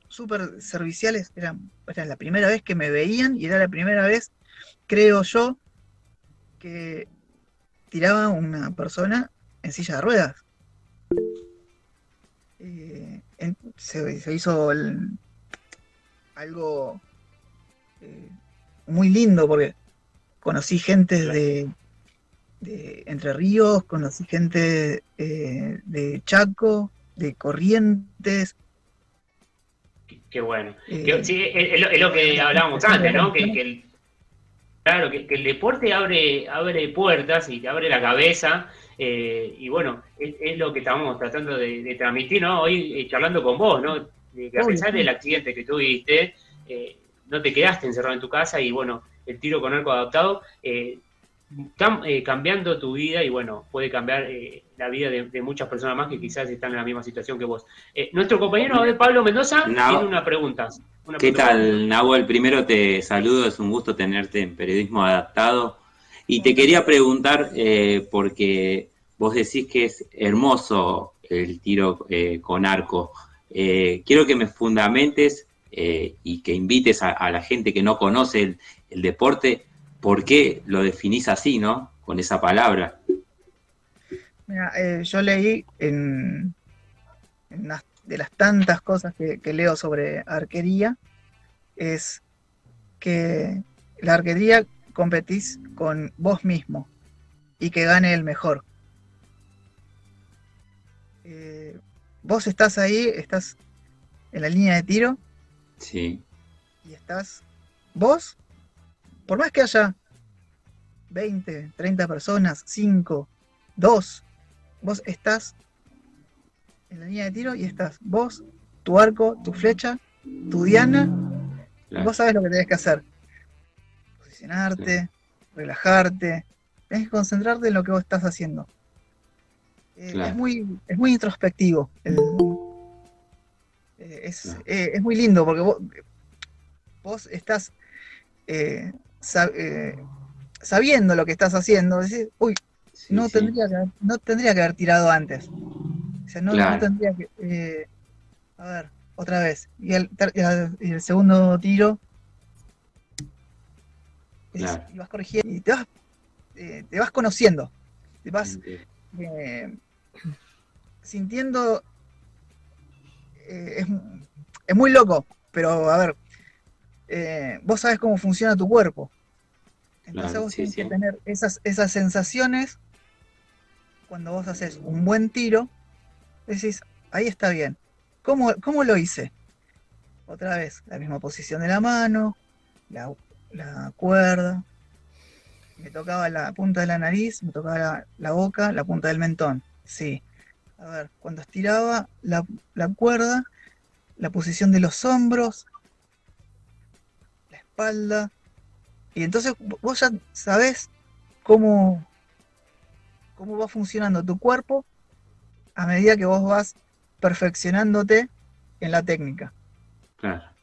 súper serviciales, era, era la primera vez que me veían y era la primera vez, creo yo, que tiraba una persona en silla de ruedas. Eh, se, hizo algo eh, muy lindo porque conocí gente de, Entre Ríos, conocí gente eh, de Chaco, de Corrientes. Qué, bueno. Sí, es, lo que hablábamos antes, ¿no? Que, el, claro, que, el deporte abre, abre puertas y te abre la cabeza. Eh, y bueno, es, lo que estamos tratando de, transmitir, ¿no? Hoy charlando con vos, ¿no? De que a pesar del accidente que tuviste, no te quedaste encerrado en tu casa y bueno, el tiro con arco adaptado, eh, eh, cambiando tu vida y bueno, puede cambiar eh, la vida de, muchas personas más que quizás están en la misma situación que vos. nuestro compañero Pablo Mendoza tiene una pregunta. ¿Qué tal, Nahuel? Primero te saludo, es un gusto tenerte en periodismo adaptado. Y te quería preguntar, porque vos decís que es hermoso el tiro con arco. quiero que me fundamentes y que invites a, la gente que no conoce el, deporte, ¿por qué lo definís así, no? Con esa palabra. Mira, eh, yo leí en, de las tantas cosas que, leo sobre arquería, es que la arquería competís con vos mismo y que gane el mejor. Eh, vos estás ahí, estás en la línea de tiro. Sí. Y estás vos, por más que haya 20, 30 personas, 5, 2, vos estás en la línea de tiro y estás vos, tu arco, tu flecha, tu diana, y vos sabes lo que tenés que hacer. Posicionarte, relajarte, tenés que concentrarte en lo que vos estás haciendo. Eh, es, muy, es muy introspectivo. Eh, es, eh, es, muy lindo porque vos, vos estás sabiendo lo que estás haciendo. Decís, uy, no, Tendría que, no tendría que haber tirado antes. O sea, no, tendría que. a ver, otra vez. Y el, y el segundo tiro. Y vas corrigiendo. Y te vas, te vas conociendo. Te vas sintiendo. Eh, es, muy loco, pero a ver, eh, vos sabes cómo funciona tu cuerpo. Entonces vos tienes que tener esas, esas sensaciones cuando vos haces un buen tiro. Decís, ahí está bien. ¿Cómo, lo hice? Otra vez, la misma posición de la mano, la, la cuerda, me tocaba la punta de la nariz, me tocaba la, boca, la punta del mentón. Sí. A ver, cuando estiraba la, cuerda, la posición de los hombros, la espalda. Y entonces vos ya sabés cómo, cómo va funcionando tu cuerpo a medida que vos vas perfeccionándote en la técnica. Claro.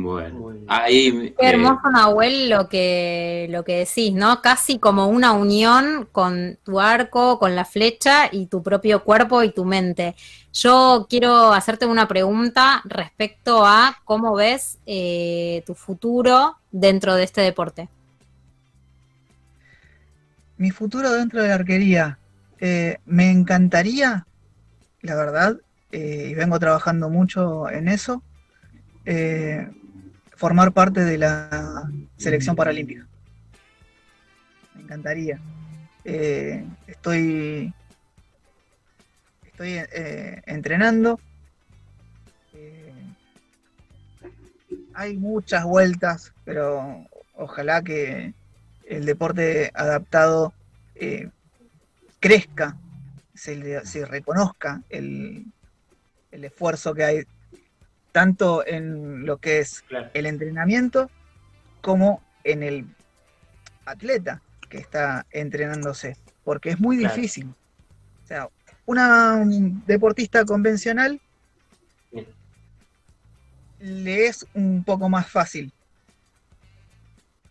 Bueno, ahí. Qué hermoso, Nahuel, lo que, lo que decís, ¿no? Casi como una unión con tu arco, con la flecha y tu propio cuerpo y tu mente. Yo quiero hacerte una pregunta respecto a cómo ves eh, tu futuro dentro de este deporte. Mi futuro dentro de la arquería. Eh, me encantaría, la verdad, eh, y vengo trabajando mucho en eso formar parte de la selección paralímpica. Me encantaría. Eh, estoy estoy eh, entrenando. Eh, hay muchas vueltas, pero ojalá que el deporte adaptado crezca, se, reconozca el, el esfuerzo que hay tanto en lo que es el entrenamiento como en el atleta que está entrenándose, porque es muy difícil. O sea, una deportista convencional le es un poco más fácil.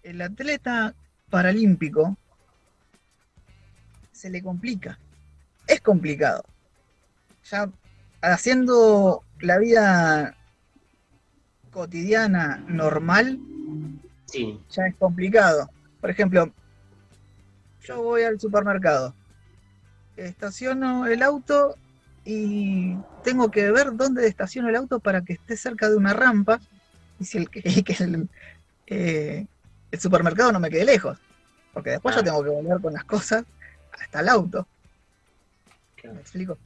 El atleta paralímpico se le complica. Es complicado. Ya haciendo la vida cotidiana normal, sí. ya es complicado. Por ejemplo, yo voy al supermercado, estaciono el auto y tengo que ver dónde estaciono el auto para que esté cerca de una rampa y si el, que eh, el, supermercado no me quede lejos. Porque después yo tengo que volver con las cosas hasta el auto. ¿Me explico?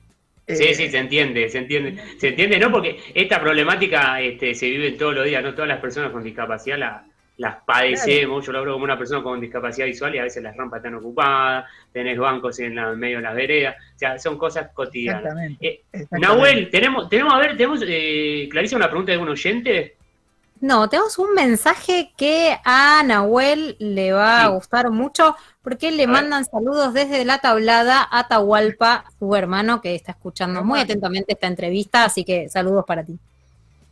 Sí, eh, sí, se entiende, se entiende. Se entiende, ¿no? Porque esta problemática este, se vive todos los días, ¿no? Todas las personas con discapacidad la, las padecemos. Yo lo hablo como una persona con discapacidad visual y a veces las rampas están ocupadas, tenés bancos en la, medio de las veredas. O sea, son cosas cotidianas. Exactamente. Eh, Nahuel, tenemos, tenemos, a ver, tenemos, eh, Clarisa, una pregunta de un oyente. No, tenemos un mensaje que a Nahuel le va a gustar mucho porque le mandan saludos desde la tablada a Tahualpa, su hermano que está escuchando muy atentamente esta entrevista, así que saludos para ti.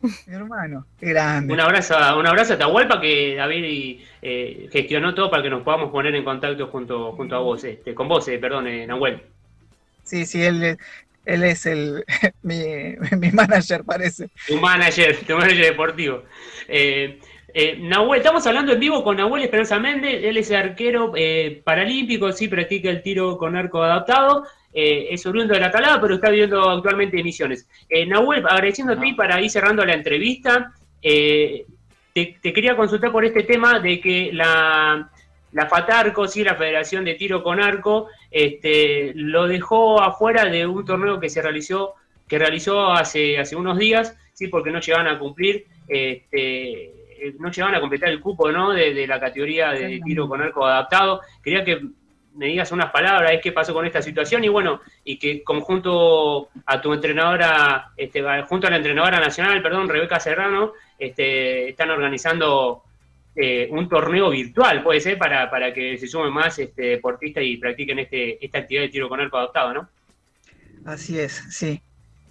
Mi hermano, grande. Un abrazo, un abrazo a Tahualpa que David eh, gestionó todo para que nos podamos poner en contacto junto, junto a vos, este, con vos, eh, perdón, eh, Nahuel. Sí, sí, él, él es el mi, manager, parece. Tu manager, tu manager deportivo. Eh, eh, Nahuel, estamos hablando en vivo con Nahuel Esperanza Méndez, él es arquero eh, paralímpico, sí practica el tiro con arco adaptado, es oriundo de la talada, pero está viviendo actualmente en Misiones. Nahuel, agradeciéndote ti para ir cerrando la entrevista, te, quería consultar por este tema de que la, la FATARCO, sí, la Federación de Tiro con Arco, este, lo dejó afuera de un torneo que se realizó, que realizó hace, hace unos días, sí, porque no llegaban a cumplir este, no llegaban a completar el cupo, ¿no? De, la categoría de tiro con arco adaptado. Quería que me digas unas palabras, qué pasó con esta situación y bueno, y que conjunto a tu entrenadora, este, junto a la entrenadora nacional, perdón, Rebeca Serrano, este, están organizando eh, un torneo virtual, puede ser, para, para que se sumen más este, deportistas y practiquen este, esta actividad de tiro con arco adaptado, ¿no? Así es, sí.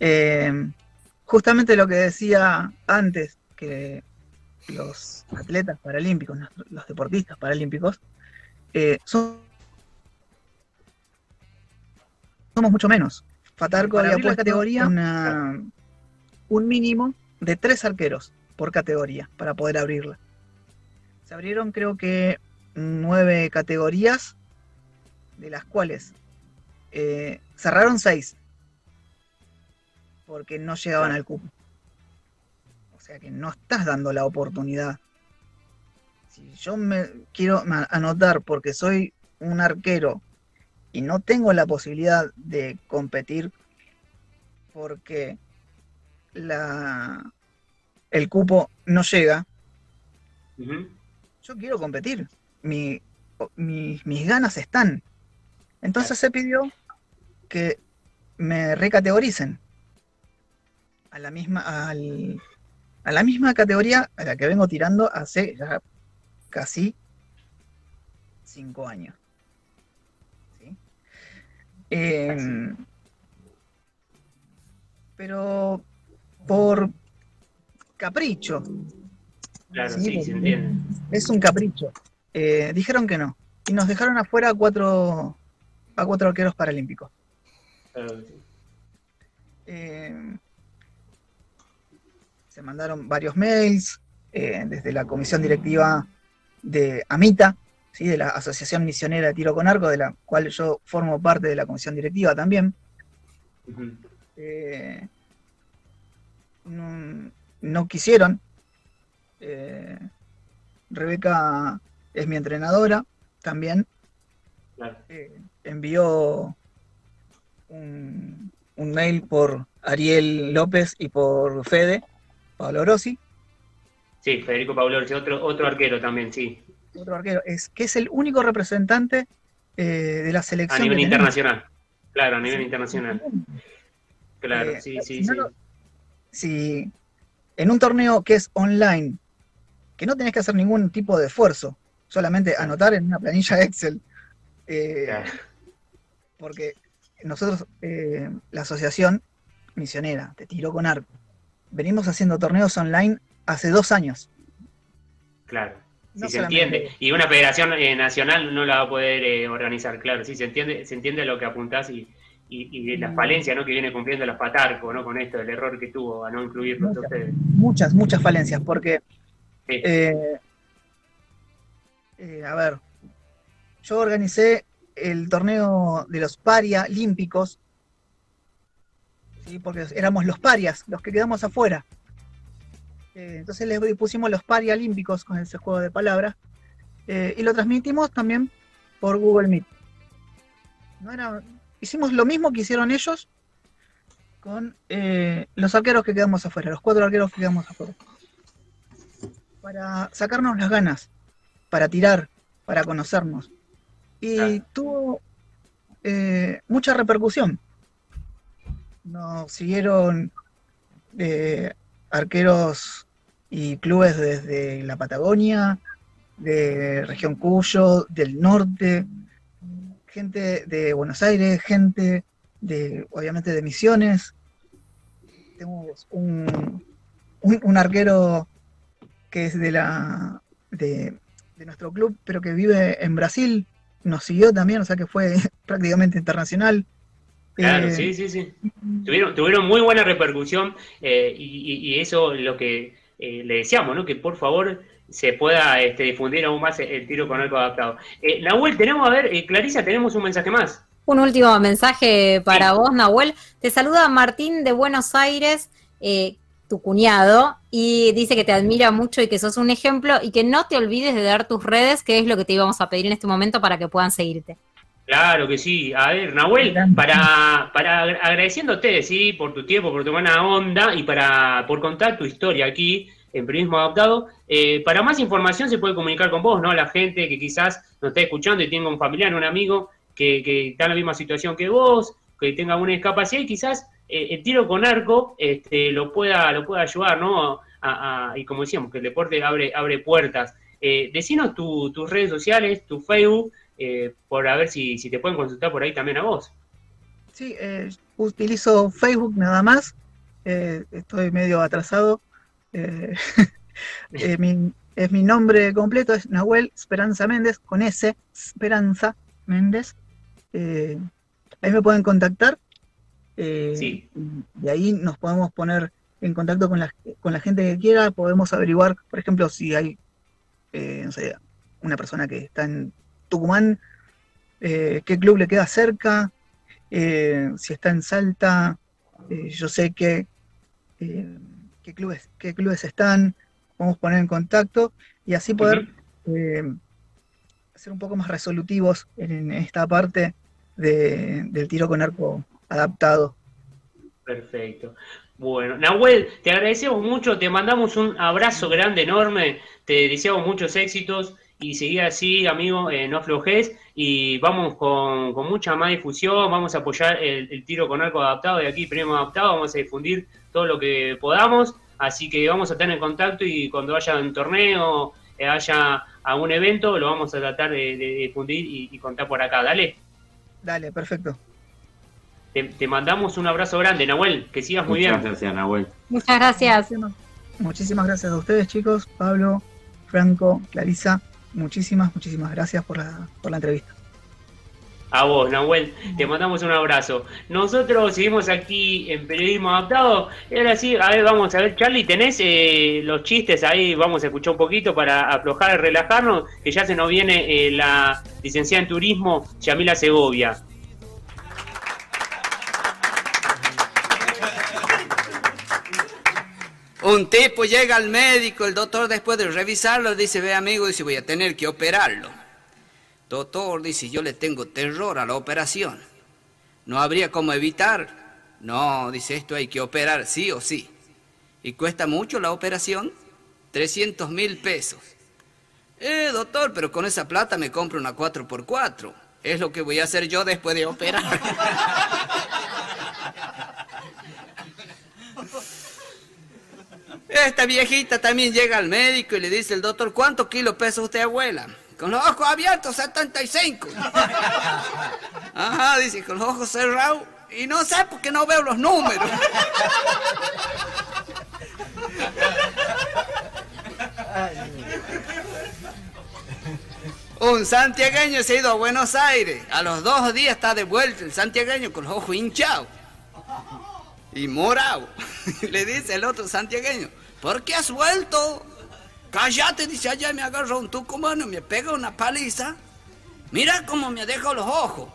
Eh, justamente lo que decía antes, que los atletas paralímpicos, los deportistas paralímpicos, eh, son, somos mucho menos. Fatarco había puesto categoría un mínimo de tres arqueros por categoría para poder abrirla. Se abrieron creo que nueve categorías, de las cuales eh, cerraron seis porque no llegaban al cupo. O sea que no estás dando la oportunidad. Si yo me quiero anotar porque soy un arquero y no tengo la posibilidad de competir porque la, el cupo no llega, yo quiero competir. mis ganas están. Entonces se pidió que me recategoricen a la misma, a la misma categoría a la que vengo tirando hace ya casi cinco años. Em, pero por capricho. Claro, sí, se entiende. Es un capricho. Eh, dijeron que no. Y nos dejaron afuera a cuatro, a cuatro arqueros paralímpicos. Em, se mandaron varios mails eh, desde la comisión directiva de AMITA, ¿sí? de la Asociación Misionera de Tiro con Arco, de la cual yo formo parte de la comisión directiva también. Eh, no, quisieron. Eh, Rebeca es mi entrenadora también. envió un, un mail por Ariel López y por Fede Pablo Rossi. Sí, Federico Pablo Rossi, otro, otro arquero también, sí. Otro arquero, es que es el único representante eh, de la selección. A nivel internacional, claro, a nivel internacional. Claro, eh, sí, sí, sí. si en un torneo que es online, que no tenés que hacer ningún tipo de esfuerzo, solamente anotar en una planilla Excel, eh, porque nosotros, la asociación misionera, te tiró con arco, venimos haciendo torneos online hace dos años. Claro, sí se entiende. Y una federación eh, nacional no la va a poder eh, organizar, claro, sí se entiende, se entiende lo que apuntás y, y, las falencias ¿no? que viene cumpliendo las Patarco, ¿no? Con esto, el error que tuvo a no incluirlo muchas, ustedes. Muchas, muchas falencias, porque eh, a ver, yo organicé el torneo de los paria olímpicos porque éramos los parias, los que quedamos afuera. Eh, entonces les pusimos los parias olímpicos con ese juego de palabras eh, y lo transmitimos también por Google Meet. hicimos lo mismo que hicieron ellos con eh, los arqueros que quedamos afuera, los cuatro arqueros que quedamos afuera. Para sacarnos las ganas, para tirar, para conocernos. Y tuvo mucha repercusión nos siguieron eh, arqueros y clubes desde la Patagonia, de región Cuyo, del norte, gente de Buenos Aires, gente de, obviamente, de Misiones. Tenemos un, un, arquero que es de la de, de, nuestro club, pero que vive en Brasil, nos siguió también, o sea que fue prácticamente internacional. Claro, eh, sí, sí, sí. Tuvieron, tuvieron muy buena repercusión eh, y, y, eso lo que eh, le decíamos, ¿no? Que por favor se pueda este, difundir aún más el, tiro con arco adaptado. Nahuel, tenemos, a ver, Clarisa, tenemos un mensaje más. Un último mensaje para vos, Nahuel. Te saluda Martín de Buenos Aires, tu cuñado, y dice que te admira mucho y que sos un ejemplo y que no te olvides de dar tus redes, que es lo que te íbamos a pedir en este momento para que puedan seguirte. Claro que sí. A ver, Nahuel, para, para agradeciéndote, sí, por tu tiempo, por tu buena onda y para por contar tu historia aquí, en periodismo adaptado. Eh, para más información se puede comunicar con vos, ¿no? La gente que quizás nos está escuchando y tenga un familiar, un amigo que, que está en la misma situación que vos, que tenga una discapacidad y quizás el tiro con arco este, lo pueda lo pueda ayudar, ¿no? y como decíamos, que el deporte abre, abre puertas. Eh, decinos tus redes sociales, tu Facebook, eh, por a ver si, si te pueden consultar por ahí también a vos. Sí, eh, utilizo Facebook nada más. estoy medio atrasado. es mi nombre completo, es Nahuel Esperanza Méndez, con S, Esperanza Méndez. ahí me pueden contactar. Sí. Y ahí nos podemos poner en contacto con la, con la gente que quiera. Podemos averiguar, por ejemplo, si hay no sé, una persona que está en Tucumán, qué club le queda cerca, eh, si está en Salta, eh, yo sé que, eh, qué, clubes, qué clubes están, podemos poner en contacto y así poder ser un poco más resolutivos en, esta parte del tiro con arco adaptado. Perfecto. Bueno, Nahuel, te agradecemos mucho, te mandamos un abrazo grande, enorme, te deseamos muchos éxitos y seguir así, amigo, eh, no aflojes y vamos con, mucha más difusión, vamos a apoyar el, tiro con arco adaptado de aquí, primo adaptado, vamos a difundir todo lo que podamos, así que vamos a estar en contacto y cuando haya un torneo, eh, haya algún evento, lo vamos a tratar de, difundir y, contar por acá, dale. Dale, perfecto. Te, mandamos un abrazo grande, Nahuel, que sigas muy bien. Muchas gracias, Nahuel. Muchas gracias. Muchísimas gracias a ustedes, chicos, Pablo, Franco, Clarisa muchísimas, muchísimas gracias por la, por la entrevista. A vos, Nahuel, te mandamos un abrazo. Nosotros seguimos aquí en Periodismo Adaptado. Y ahora sí, a ver, vamos a ver, Charlie, ¿tenés eh, los chistes ahí? Vamos a escuchar un poquito para aflojar y relajarnos, que ya se nos viene eh, la licenciada en Turismo, Yamila Segovia. Un tipo llega al médico, el doctor después de revisarlo dice, ve amigo, dice, voy a tener que operarlo. Doctor dice, yo le tengo terror a la operación. ¿No habría cómo evitar? No, dice, esto hay que operar sí o sí. ¿Y cuesta mucho la operación? 300 mil pesos. Eh, doctor, pero con esa plata me compro una 4x4. Es lo que voy a hacer yo después de operar. Esta viejita también llega al médico y le dice el doctor, ¿cuántos kilos pesa usted, abuela? Con los ojos abiertos, 75. Ajá, dice, con los ojos cerrados. Y no sé por qué no veo los números. Un santiagueño se ha ido a Buenos Aires. A los dos días está de vuelta el santiagueño con los ojos hinchados y morado. Le dice el otro santiagueño, ¿por qué has vuelto? Cállate, dice allá, me agarró un tucumano y me pega una paliza. Mira cómo me deja los ojos.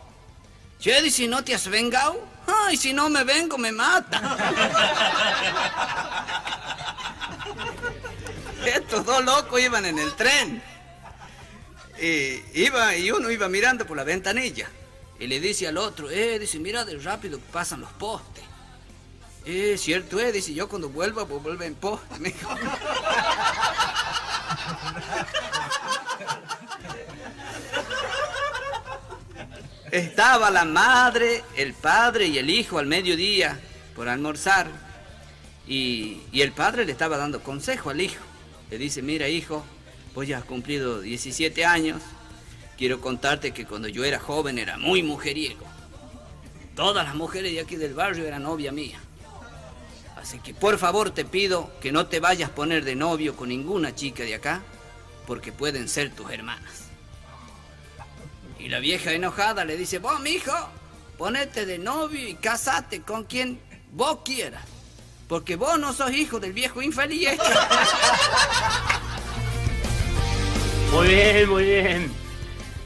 Che, dice, ¿no te has vengado? Ay, si no me vengo, me mata. Estos dos locos iban en el tren. Y, iba, y uno iba mirando por la ventanilla. Y le dice al otro, eh, dice, mira de rápido que pasan los postes. Eh, cierto es, dice yo cuando vuelva, pues vuelve en pos. Estaba la madre, el padre y el hijo al mediodía por almorzar. Y, y, el padre le estaba dando consejo al hijo. Le dice, mira hijo, vos ya has cumplido 17 años. Quiero contarte que cuando yo era joven era muy mujeriego. Todas las mujeres de aquí del barrio eran novia mía. Así que por favor te pido que no te vayas a poner de novio con ninguna chica de acá, porque pueden ser tus hermanas. Y la vieja enojada le dice, vos, hijo, ponete de novio y casate con quien vos quieras, porque vos no sos hijo del viejo infeliz. Muy bien, muy bien.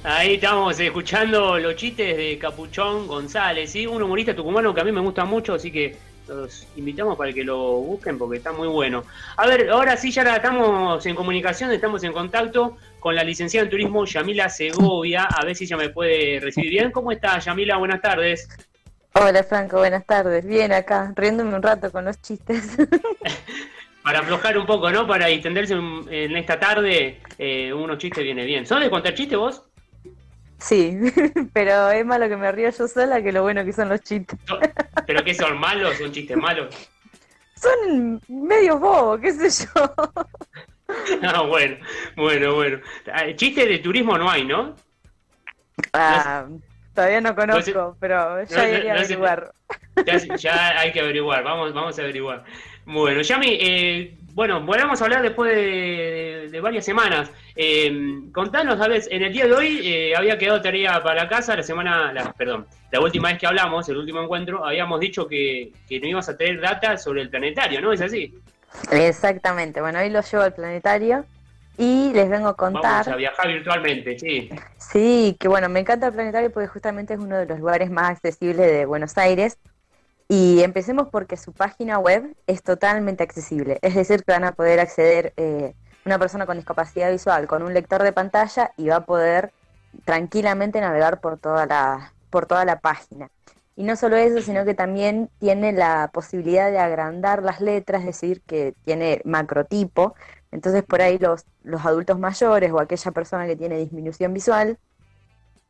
Ahí estamos escuchando los chistes de Capuchón González, ¿sí? un humorista tucumano que a mí me gusta mucho, así que los invitamos para que lo busquen porque está muy bueno. A ver, ahora sí ya estamos en comunicación, estamos en contacto con la licenciada en turismo Yamila Segovia, a ver si ella me puede recibir bien. ¿Cómo está Yamila? Buenas tardes. Hola Franco, buenas tardes. Bien acá, riéndome un rato con los chistes. para aflojar un poco, ¿no? Para distenderse en, esta tarde, eh, unos chistes viene bien. ¿Sos de contar chistes vos? Sí, pero es malo que me río yo sola que lo bueno que son los chistes. ¿Pero qué son malos? ¿Son chistes malos? Son medio bobos, qué sé yo. Ah, bueno, bueno, bueno. Ah, Chistes de turismo no hay, ¿no? Ah, todavía no conozco, pero ya no, a averiguar. Ya, hay que averiguar, vamos, vamos a averiguar. Bueno, Yami, eh, bueno, volvemos a hablar después de, varias semanas. Eh, contanos, ¿sabes? En el día de hoy eh, había quedado tarea para la casa, la semana, la, perdón, la última vez que hablamos, el último encuentro, habíamos dicho que, que no ibas a tener data sobre el planetario, ¿no? ¿Es así? Exactamente, bueno, hoy lo llevo al planetario y les vengo a contar. Vamos a viajar virtualmente, sí. Sí, que bueno, me encanta el planetario porque justamente es uno de los lugares más accesibles de Buenos Aires y empecemos porque su página web es totalmente accesible, es decir, que van a poder acceder eh, una persona con discapacidad visual con un lector de pantalla y va a poder tranquilamente navegar por toda la, por toda la página. Y no solo eso, sino que también tiene la posibilidad de agrandar las letras, es decir, que tiene macrotipo. Entonces por ahí los, los adultos mayores o aquella persona que tiene disminución visual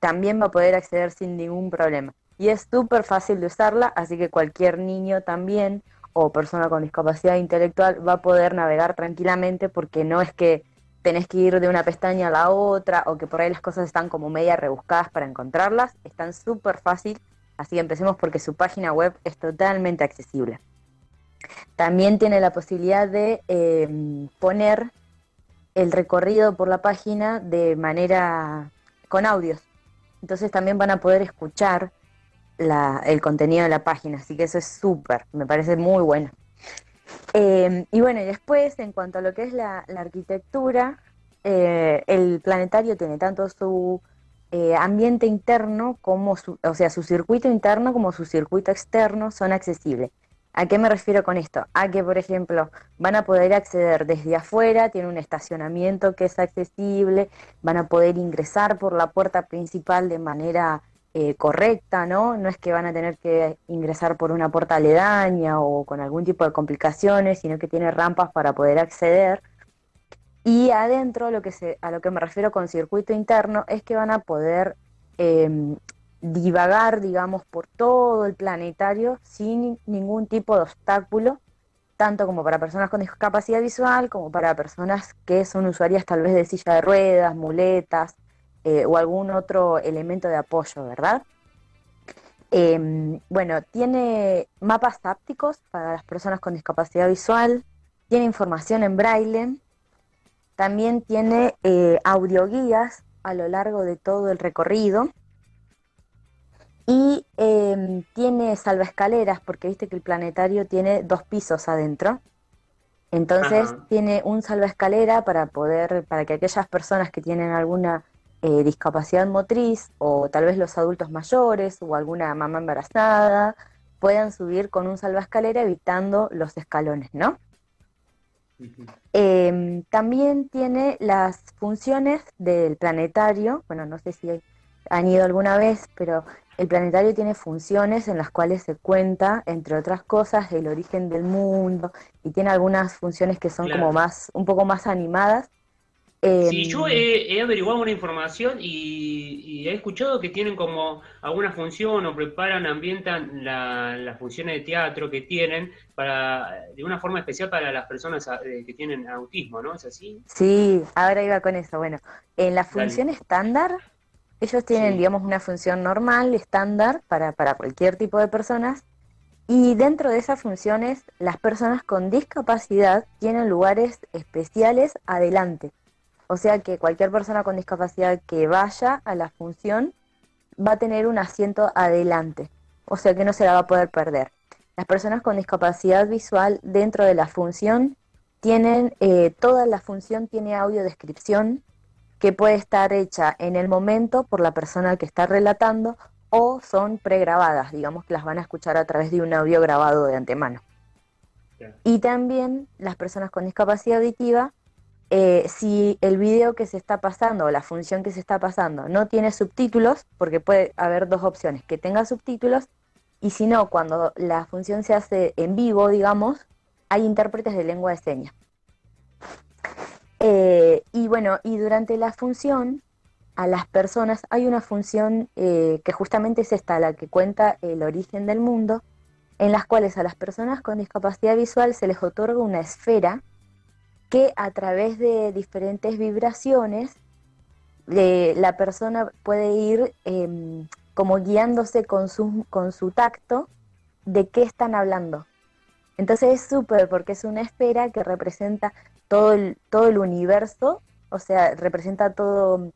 también va a poder acceder sin ningún problema y es súper fácil de usarla, así que cualquier niño también o persona con discapacidad intelectual va a poder navegar tranquilamente porque no es que tenés que ir de una pestaña a la otra o que por ahí las cosas están como media rebuscadas para encontrarlas, están súper fácil, así que empecemos porque su página web es totalmente accesible. También tiene la posibilidad de em, poner el recorrido por la página de manera con audios. Entonces también van a poder escuchar el contenido de la página, así que eso es súper, me parece muy bueno. Em, y bueno, y después, en cuanto a lo que es la, arquitectura, eh, el planetario tiene tanto su eh, ambiente interno como su, o sea, su circuito interno como su circuito externo son accesibles. ¿A qué me refiero con esto? A que, por ejemplo, van a poder acceder desde afuera, tiene un estacionamiento que es accesible, van a poder ingresar por la puerta principal de manera eh, correcta, ¿no? No es que van a tener que ingresar por una puerta aledaña o con algún tipo de complicaciones, sino que tiene rampas para poder acceder. Y adentro, lo que se, a lo que me refiero con circuito interno, es que van a poder em, divagar, digamos, por todo el planetario sin ningún tipo de obstáculo, tanto como para personas con discapacidad visual, como para personas que son usuarias tal vez de silla de ruedas, muletas, eh, o algún otro elemento de apoyo, ¿verdad? Em, bueno, tiene mapas tácticos para las personas con discapacidad visual, tiene información en braille, también tiene eh, audioguías a lo largo de todo el recorrido y em, tiene salvaescaleras porque viste que el planetario tiene dos pisos adentro. Entonces tiene un salvaescalera para poder, para que aquellas personas que tienen alguna eh, discapacidad motriz o tal vez los adultos mayores o alguna mamá embarazada puedan subir con un salvaescalera evitando los escalones, ¿no? Em, también tiene las funciones del planetario, bueno, no sé si han ido alguna vez, pero el planetario tiene funciones en las cuales se cuenta, entre otras cosas, el origen del mundo y tiene algunas funciones que son como más, un poco más animadas sí, yo he, averiguado una información y, he escuchado que tienen como alguna función o preparan, ambientan las funciones de teatro que tienen para de una forma especial para las personas eh, que tienen autismo, ¿no? ¿Es así? Sí, ahora iba con eso. Bueno, en la función estándar, ellos tienen, digamos, una función normal, estándar, para, para cualquier tipo de personas. Y dentro de esas funciones, las personas con discapacidad tienen lugares especiales adelante. O sea que cualquier persona con discapacidad que vaya a la función va a tener un asiento adelante, o sea que no se la va a poder perder. Las personas con discapacidad visual dentro de la función tienen, eh, toda la función tiene audiodescripción que puede estar hecha en el momento por la persona que está relatando o son pregrabadas, digamos que las van a escuchar a través de un audio grabado de antemano. Y también las personas con discapacidad auditiva eh, si el video que se está pasando o la función que se está pasando no tiene subtítulos, porque puede haber dos opciones, que tenga subtítulos, y si no, cuando la función se hace en vivo, digamos, hay intérpretes de lengua de señas. Eh, y bueno, y durante la función, a las personas, hay una función eh, que justamente es esta, la que cuenta el origen del mundo, en las cuales a las personas con discapacidad visual se les otorga una esfera que a través de diferentes vibraciones la persona puede ir em, como guiándose con su, con su tacto de qué están hablando. Entonces es súper porque es una esfera que representa todo el, todo el universo, o sea, representa todo,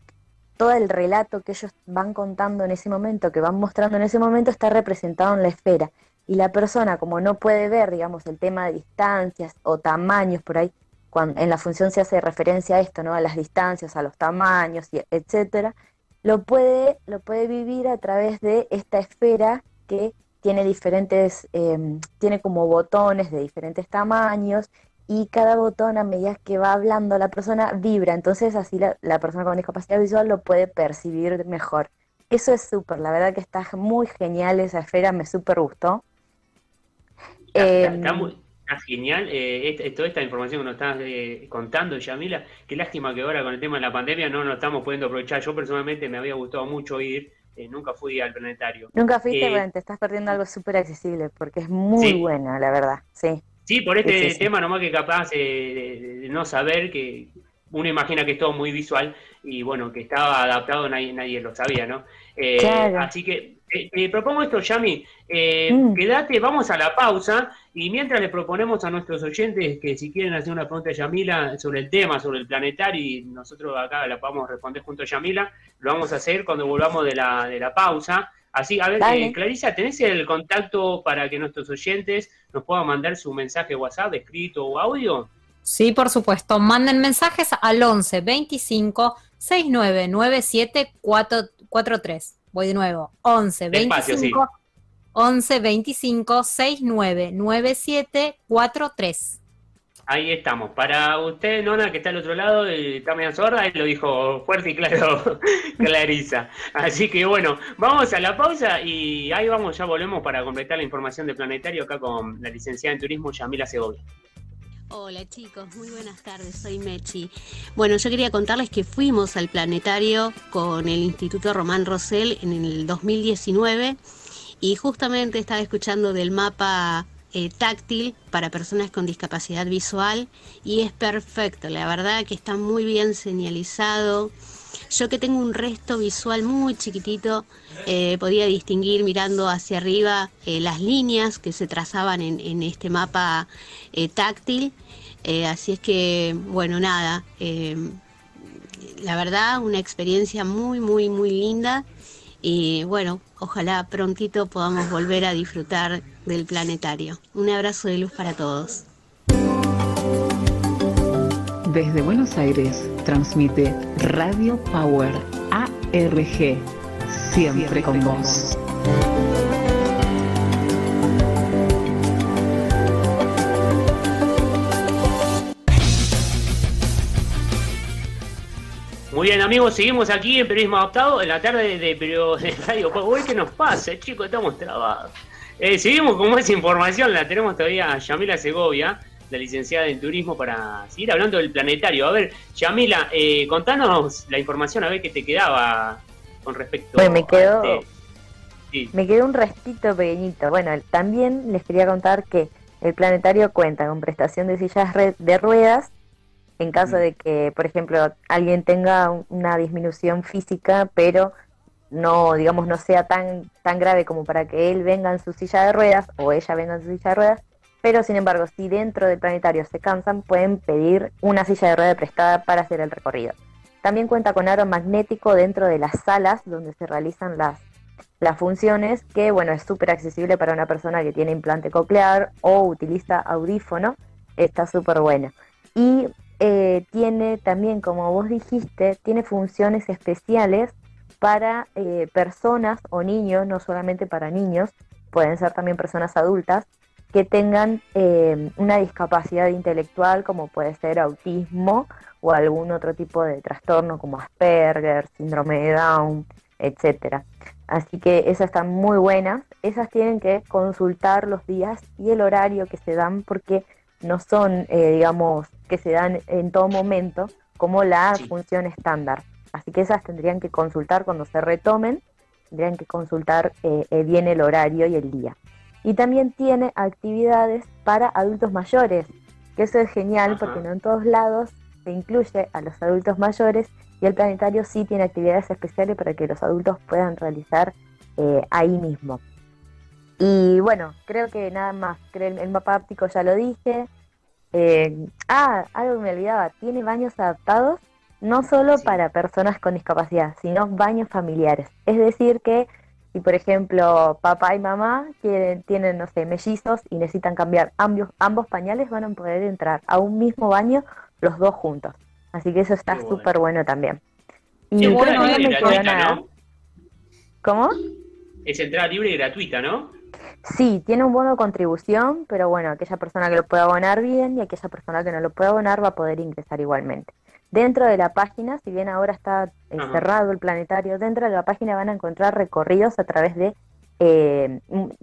todo el relato que ellos van contando en ese momento, que van mostrando en ese momento, está representado en la esfera. Y la persona, como no puede ver, digamos, el tema de distancias o tamaños por ahí, cuando en la función se hace referencia a esto, ¿no? A las distancias, a los tamaños, etcétera, lo puede, lo puede vivir a través de esta esfera que tiene diferentes, em, tiene como botones de diferentes tamaños y cada botón a medida que va hablando la persona vibra, entonces así la, la persona con discapacidad visual lo puede percibir mejor. Eso es súper, la verdad que está muy genial esa esfera, me súper gustó. Está, muy, genial eh, toda esta información que nos estás eh, contando, Yamila. Qué lástima que ahora con el tema de la pandemia no nos estamos pudiendo aprovechar. Yo personalmente me había gustado mucho ir, eh, nunca fui al planetario. Nunca fuiste, bueno, te estás perdiendo algo súper accesible porque es muy buena, la verdad, sí. Sí, por este tema nomás que capaz de, no saber que uno imagina que es todo muy visual y bueno, que estaba adaptado nadie, nadie lo sabía, ¿no? Así que eh, propongo esto, Yami. Eh, mm. Quédate, vamos a la pausa y mientras le proponemos a nuestros oyentes que si quieren hacer una pregunta a Yamila sobre el tema, sobre el planetario, y nosotros acá la podamos responder junto a Yamila, lo vamos a hacer cuando volvamos de la, de la pausa. Así, a ver, eh, Clarisa, ¿tenés el contacto para que nuestros oyentes nos puedan mandar su mensaje WhatsApp, escrito o audio? Sí, por supuesto. Manden mensajes al 11 25 6997 443. Voy de nuevo. 11 25 11 25 69 97 43. Ahí estamos. Para usted, Nona, que está al otro lado, está medio sorda, él lo dijo fuerte y claro, Clarisa. Así que bueno, vamos a la pausa y ahí vamos, ya volvemos para completar la información de Planetario acá con la licenciada en turismo Yamila Segovia. Hola chicos, muy buenas tardes, soy Mechi. Bueno, yo quería contarles que fuimos al planetario con el Instituto Román Rosell en el 2019 y justamente estaba escuchando del mapa eh, táctil para personas con discapacidad visual y es perfecto, la verdad que está muy bien señalizado yo que tengo un resto visual muy chiquitito, eh, podía distinguir mirando hacia arriba eh, las líneas que se trazaban en, este mapa eh, táctil. así es que, bueno, nada, la verdad, una experiencia muy, muy, muy linda. Y bueno, ojalá prontito podamos volver a disfrutar del planetario. Un abrazo de luz para todos. Desde Buenos Aires transmite Radio Power ARG, siempre con vos. Muy bien amigos, seguimos aquí en Periodismo Adaptado en la tarde de, de Radio Power. ¿Qué nos pasa, chicos? Estamos trabados. Eh, seguimos con más información, la tenemos todavía a Yamila Segovia la licenciada en turismo, para seguir hablando del planetario. A ver, Yamila, eh, contanos la información, a ver qué te quedaba con respecto bueno, me quedó, este- Me quedó un restito pequeñito. Bueno, también les quería contar que el planetario cuenta con prestación de sillas de ruedas en caso mm. de que, por ejemplo, alguien tenga una disminución física, pero no, digamos, no sea tan, tan grave como para que él venga en su silla de ruedas o ella venga en su silla de ruedas, pero sin embargo, si dentro del planetario se cansan, pueden pedir una silla de rueda prestada para hacer el recorrido. También cuenta con aro magnético dentro de las salas donde se realizan las, las funciones, que bueno, es súper accesible para una persona que tiene implante coclear o utiliza audífono, está súper buena. Y eh, tiene también, como vos dijiste, tiene funciones especiales para eh, personas o niños, no solamente para niños, pueden ser también personas adultas, que tengan eh, una discapacidad intelectual como puede ser autismo o algún otro tipo de trastorno como Asperger, síndrome de Down, etcétera. Así que esas están muy buenas. Esas tienen que consultar los días y el horario que se dan porque no son, eh, digamos, que se dan en todo momento como la función estándar. Así que esas tendrían que consultar cuando se retomen, tendrían que consultar eh, eh, bien el horario y el día. Y también tiene actividades para adultos mayores, que eso es genial porque no en todos lados se incluye a los adultos mayores y el planetario sí tiene actividades especiales para que los adultos puedan realizar eh, ahí mismo. Y bueno, creo que nada más, creo el mapa áptico ya lo dije. ah, algo que me olvidaba, tiene baños adaptados no solo para personas con discapacidad, sino baños familiares. Es decir, que si por ejemplo papá y mamá quieren, tienen, no sé, mellizos y necesitan cambiar ambos, ambos pañales, van a poder entrar a un mismo baño los dos juntos. Así que eso está súper bueno. también. Y bueno, no me nada. ¿no? ¿Cómo? Es entrada libre y gratuita, ¿no? Sí, tiene un bono de contribución, pero bueno, aquella persona que lo pueda abonar bien y aquella persona que no lo pueda abonar va a poder ingresar igualmente. Dentro de la página, si bien ahora está eh, cerrado el planetario, dentro de la página van a encontrar recorridos a través de eh,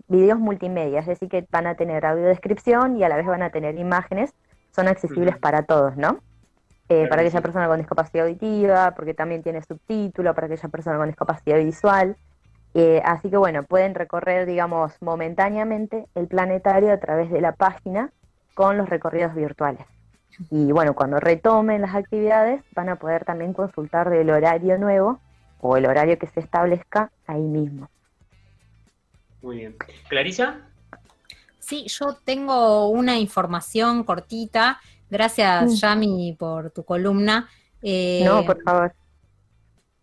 videos multimedia, es decir, que van a tener audiodescripción y a la vez van a tener imágenes, son accesibles para todos, ¿no? Eh, para aquella persona con discapacidad auditiva, porque también tiene subtítulo, para aquella persona con discapacidad visual. así que bueno, pueden recorrer, digamos, momentáneamente el planetario a través de la página con los recorridos virtuales. Y bueno, cuando retomen las actividades van a poder también consultar del horario nuevo o el horario que se establezca ahí mismo. Muy bien. ¿Clarisa? Sí, yo tengo una información cortita. Gracias, mm. Yami, por tu columna. Eh, no, por favor.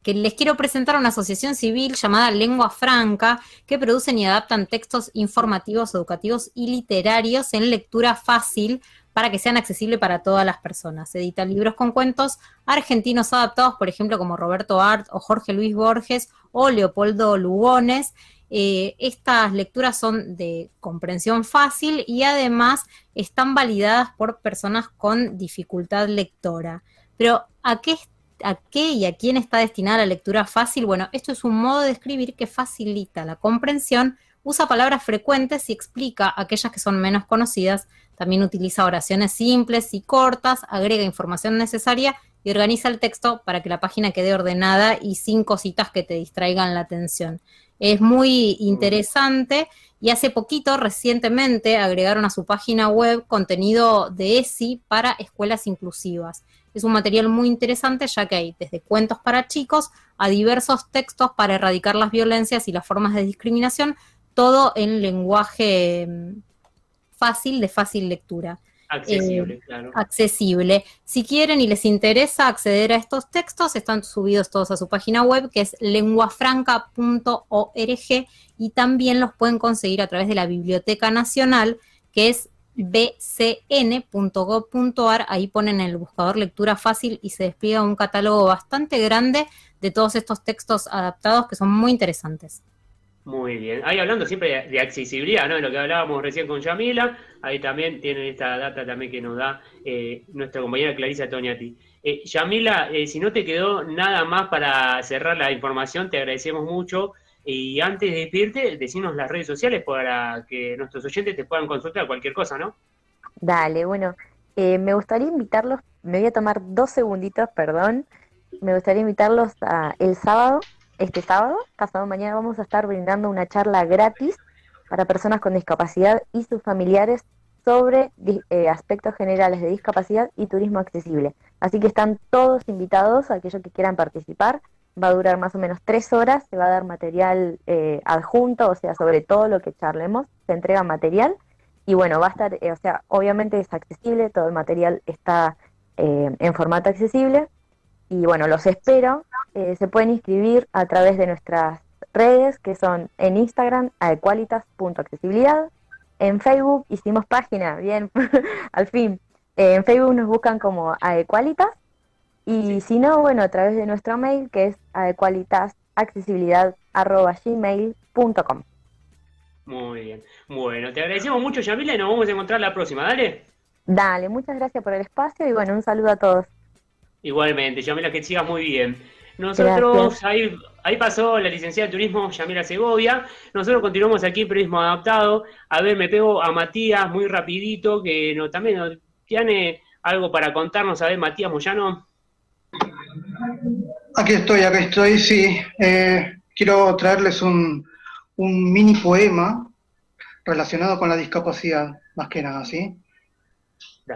Que les quiero presentar una asociación civil llamada Lengua Franca, que producen y adaptan textos informativos, educativos y literarios en lectura fácil para que sean accesibles para todas las personas. Edita libros con cuentos argentinos adaptados, por ejemplo, como Roberto Art o Jorge Luis Borges o Leopoldo Lugones. Eh, estas lecturas son de comprensión fácil y además están validadas por personas con dificultad lectora. Pero ¿a qué, ¿a qué y a quién está destinada la lectura fácil? Bueno, esto es un modo de escribir que facilita la comprensión, usa palabras frecuentes y explica aquellas que son menos conocidas también utiliza oraciones simples y cortas, agrega información necesaria y organiza el texto para que la página quede ordenada y sin cositas que te distraigan la atención. Es muy interesante y hace poquito, recientemente, agregaron a su página web contenido de ESI para escuelas inclusivas. Es un material muy interesante ya que hay desde cuentos para chicos a diversos textos para erradicar las violencias y las formas de discriminación, todo en lenguaje fácil, de fácil lectura. Accesible, eh, claro. Accesible. Si quieren y les interesa acceder a estos textos, están subidos todos a su página web, que es lenguafranca.org, y también los pueden conseguir a través de la Biblioteca Nacional, que es bcn.gov.ar. Ahí ponen en el buscador lectura fácil y se despliega un catálogo bastante grande de todos estos textos adaptados que son muy interesantes. Muy bien. Ahí hablando siempre de, accesibilidad, ¿no? Lo que hablábamos recién con Yamila, ahí también tienen esta data también que nos da eh, nuestra compañera Clarisa Toñati. Eh, Yamila, eh, si no te quedó nada más para cerrar la información, te agradecemos mucho. Y antes de despedirte, decinos las redes sociales para que nuestros oyentes te puedan consultar cualquier cosa, ¿no? Dale, bueno, me gustaría invitarlos, me voy a tomar dos segunditos, perdón. Me gustaría invitarlos a el sábado este sábado, pasado mañana, vamos a estar brindando una charla gratis para personas con discapacidad y sus familiares sobre eh, aspectos generales de discapacidad y turismo accesible. Así que están todos invitados, aquellos que quieran participar. Va a durar más o menos tres horas, se va a dar material eh, adjunto, o sea, sobre todo lo que charlemos, se entrega material. Y bueno, va a estar, eh, o sea, obviamente es accesible, todo el material está en formato accesible, y bueno, los espero. Eh, se pueden inscribir a través de nuestras redes, que son en Instagram, aequalitas.accesibilidad. En Facebook hicimos página, bien, al fin. en Facebook nos buscan como aequalitas. Y si no, bueno, a través de nuestro mail, que es aequalitasaccesibilidad.gmail.com. Muy bien. Bueno, te agradecemos mucho, Yamila, y nos vamos a encontrar la próxima. Dale. Dale, muchas gracias por el espacio y bueno, un saludo a todos. Igualmente, Yamila, que sigas muy bien. Nosotros ahí, ahí pasó la licenciada de turismo Yamila Segovia. Nosotros continuamos aquí en Periodismo Adaptado. A ver, me pego a Matías muy rapidito, que no, también tiene algo para contarnos. A ver, Matías Moyano. Aquí estoy, aquí estoy, sí. Eh, quiero traerles un, un mini poema relacionado con la discapacidad, más que nada, ¿sí?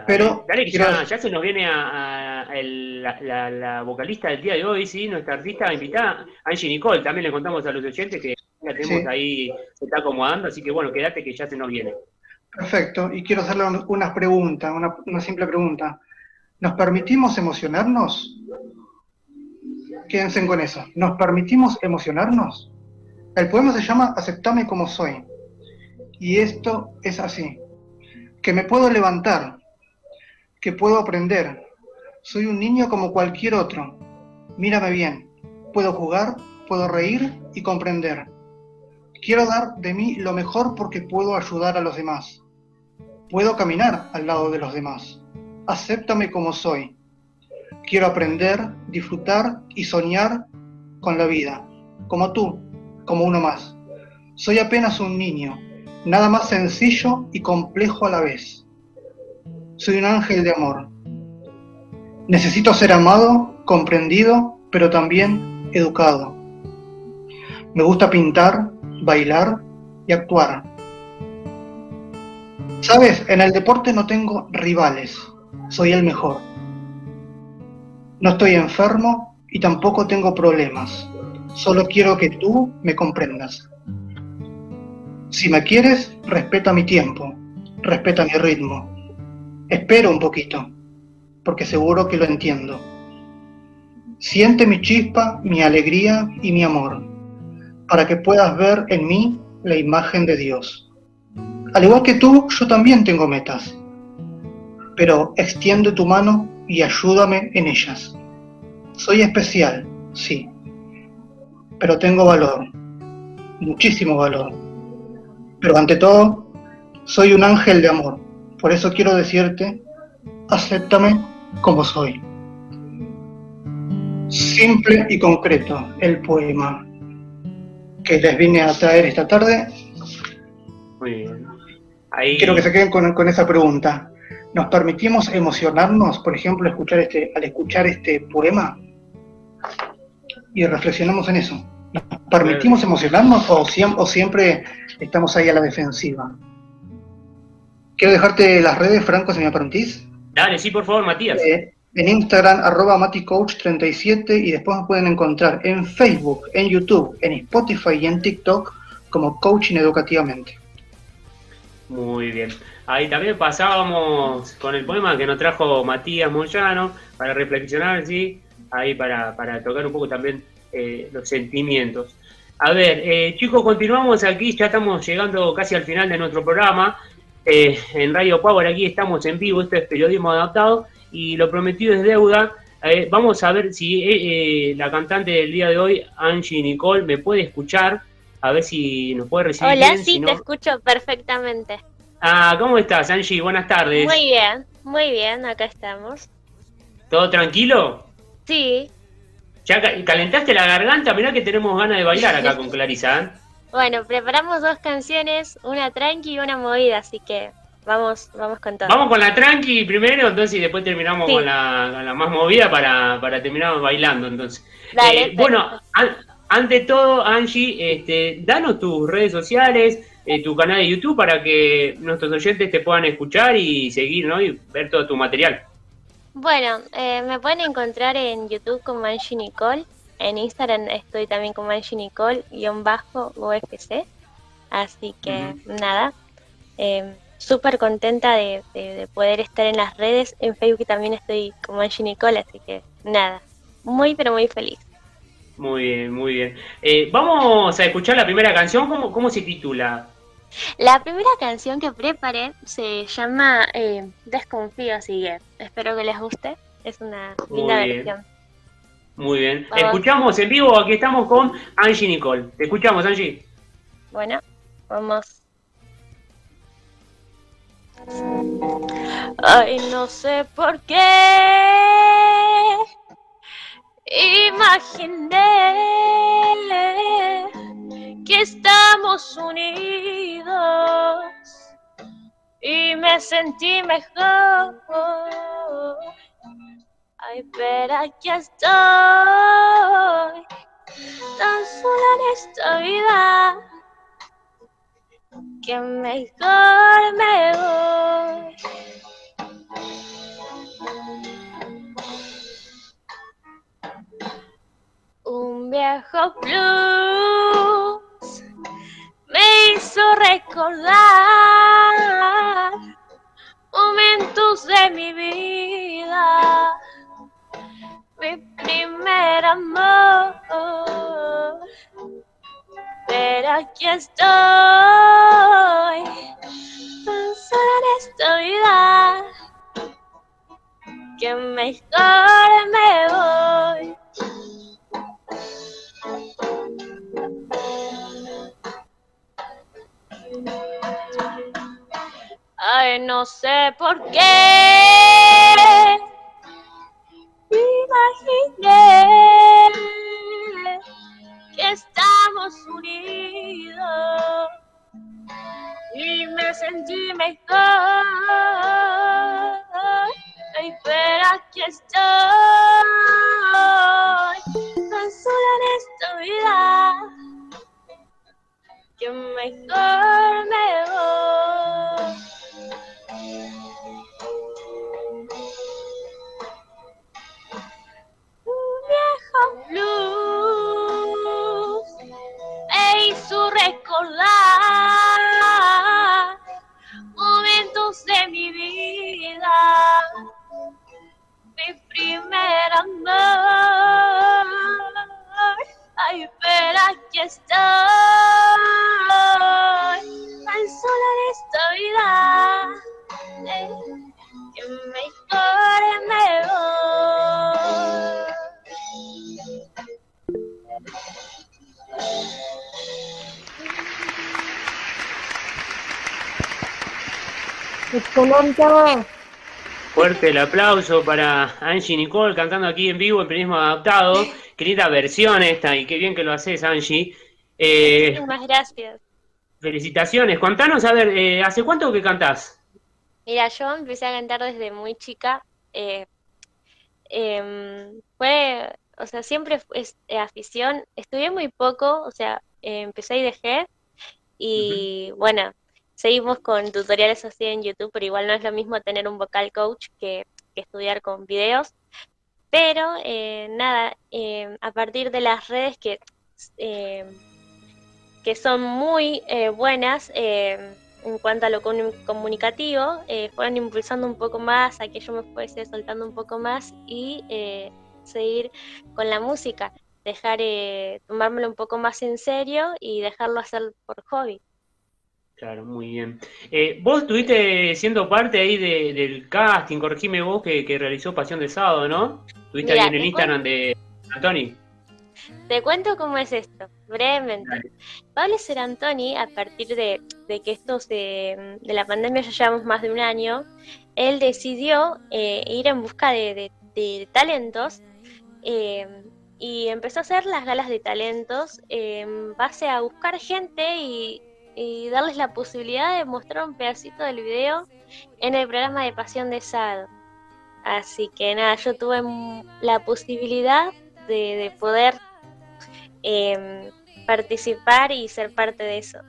Pero dale que ya, se nos viene a, la, vocalista del día de hoy, sí, nuestra artista invitada, Angie Nicole, también le contamos a los oyentes que la tenemos ahí, se está acomodando, así que bueno, quédate que ya se nos viene. Perfecto, y quiero hacerle unas preguntas, una, una simple pregunta. ¿Nos permitimos emocionarnos? Quédense con eso. ¿Nos permitimos emocionarnos? El poema se llama Aceptame como soy. Y esto es así. Que me puedo levantar, que puedo aprender. Soy un niño como cualquier otro. Mírame bien. Puedo jugar, puedo reír y comprender. Quiero dar de mí lo mejor porque puedo ayudar a los demás. Puedo caminar al lado de los demás. Acéptame como soy. Quiero aprender, disfrutar y soñar con la vida, como tú, como uno más. Soy apenas un niño, nada más sencillo y complejo a la vez soy un ángel de amor. Necesito ser amado, comprendido, pero también educado. Me gusta pintar, bailar y actuar. Sabes, en el deporte no tengo rivales, soy el mejor. No estoy enfermo y tampoco tengo problemas. Solo quiero que tú me comprendas. Si me quieres, respeta mi tiempo, respeta mi ritmo, Espero un poquito, porque seguro que lo entiendo. Siente mi chispa, mi alegría y mi amor, para que puedas ver en mí la imagen de Dios. Al igual que tú, yo también tengo metas, pero extiende tu mano y ayúdame en ellas. Soy especial, sí, pero tengo valor, muchísimo valor. Pero ante todo, soy un ángel de amor por eso quiero decirte, acéptame como soy. Simple y concreto el poema que les vine a traer esta tarde. Muy bien. Quiero que se queden con, esa pregunta. ¿Nos permitimos emocionarnos, por ejemplo, escuchar este, al escuchar este poema? Y reflexionamos en eso. ¿Nos permitimos emocionarnos o siempre estamos ahí a la defensiva? Quiero dejarte las redes, Franco, si me permitís. Dale, sí, por favor, Matías. Eh, en Instagram, arroba maticoach37 y después me pueden encontrar en Facebook, en YouTube, en Spotify y en TikTok como Coaching Educativamente. Muy bien. Ahí también pasábamos con el poema que nos trajo Matías Moyano para reflexionar, ¿sí? Ahí para, tocar un poco también eh, los sentimientos. A ver, eh, chicos, continuamos aquí, ya estamos llegando casi al final de nuestro programa. Eh, en Radio Power aquí estamos en vivo, esto es periodismo adaptado y lo prometido es deuda. Eh, vamos a ver si eh, la cantante del día de hoy, Angie Nicole, me puede escuchar, a ver si nos puede recibir. Hola, sí, te escucho perfectamente. Ah, ¿cómo estás, Angie? Buenas tardes. Muy bien, muy bien, acá estamos. ¿Todo tranquilo? Sí. ¿Ya calentaste la garganta? Mirá que tenemos ganas de bailar acá con Clarisa. Bueno, preparamos dos canciones, una tranqui y una movida, así que vamos, vamos con todo. Vamos con la tranqui primero, entonces y después terminamos con, la, más movida para, terminar bailando, entonces. Dale, eh, bueno, ante todo, Angie, este, danos tus redes sociales, eh, tu canal de YouTube para que nuestros oyentes te puedan escuchar y seguir, ¿no? Y ver todo tu material. Bueno, eh, me pueden encontrar en YouTube como Angie Nicole en Instagram estoy también como Angie Nicole, guion bajo UFC. Así que nada, eh, súper contenta de, poder estar en las redes. En Facebook también estoy como Angie Nicole, así que nada, muy pero muy feliz. Muy bien, muy bien. Eh, vamos a escuchar la primera canción, ¿cómo, cómo se titula? La primera canción que preparé se llama eh, Desconfío, así que espero que les guste. Es una linda versión. Muy bien. Escuchamos en vivo, aquí estamos con Angie Nicole. Te escuchamos, Angie. Bueno, vamos. Ay, no sé por qué Imaginé que estamos unidos y me sentí mejor. Pero aquí estoy, tan sola en esta vida, que mejor me voy. Un viejo blues me hizo recordar momentos de mi vida, mi primer amor. Pero aquí estoy, en esta vida, que mejor me voy. Ay, no sé por qué. Imaginé que estamos unidos y me sentí mejor. Ay, pero aquí estoy, tan sola en esta vida, que mejor me voy. Blues me hizo recordar momentos de mi vida, mi primer amor. Ay, pero aquí estoy, tan sola en esta vida, eh, que mejor me voy. Excelente. Fuerte el aplauso para Angie Nicole cantando aquí en vivo en Periodismo Adaptado. Qué linda versión esta y qué bien que lo haces, Angie. Eh, Muchísimas gracias. felicitaciones. Contanos, a ver, eh, ¿hace cuánto que cantás? Mira, yo empecé a cantar desde muy chica. eh, em, fue, o sea, siempre fue es- eh, afición. Estudié muy poco, o sea, eh, empecé y dejé. Y bueno, seguimos con tutoriales así en YouTube, pero igual no es lo mismo tener un vocal coach que, estudiar con videos. Pero eh, nada, eh, a partir de las redes que, eh, que son muy eh, buenas en cuanto a lo comu- comunicativo, fueron impulsando un poco más a que yo me fuese soltando un poco más y seguir con la música, dejar tomármelo un poco más en serio y dejarlo hacer por hobby. Claro, muy bien. Eh, vos estuviste siendo parte ahí de- del casting, corregime vos, que, que realizó Pasión de Sábado, ¿no? Estuviste ahí en el Instagram de Antoni. Te cuento cómo es esto, brevemente. Pablo Serantoni, a partir de, de que esto se, de la pandemia ya llevamos más de un año, él decidió eh, ir en busca de, de- de talentos eh, y empezó a hacer las galas de talentos eh, en base a buscar gente y, y darles la posibilidad de mostrar un pedacito del video en el programa de Pasión de Sado. Así que nada, yo tuve la posibilidad de, de poder em, participar y ser parte de eso.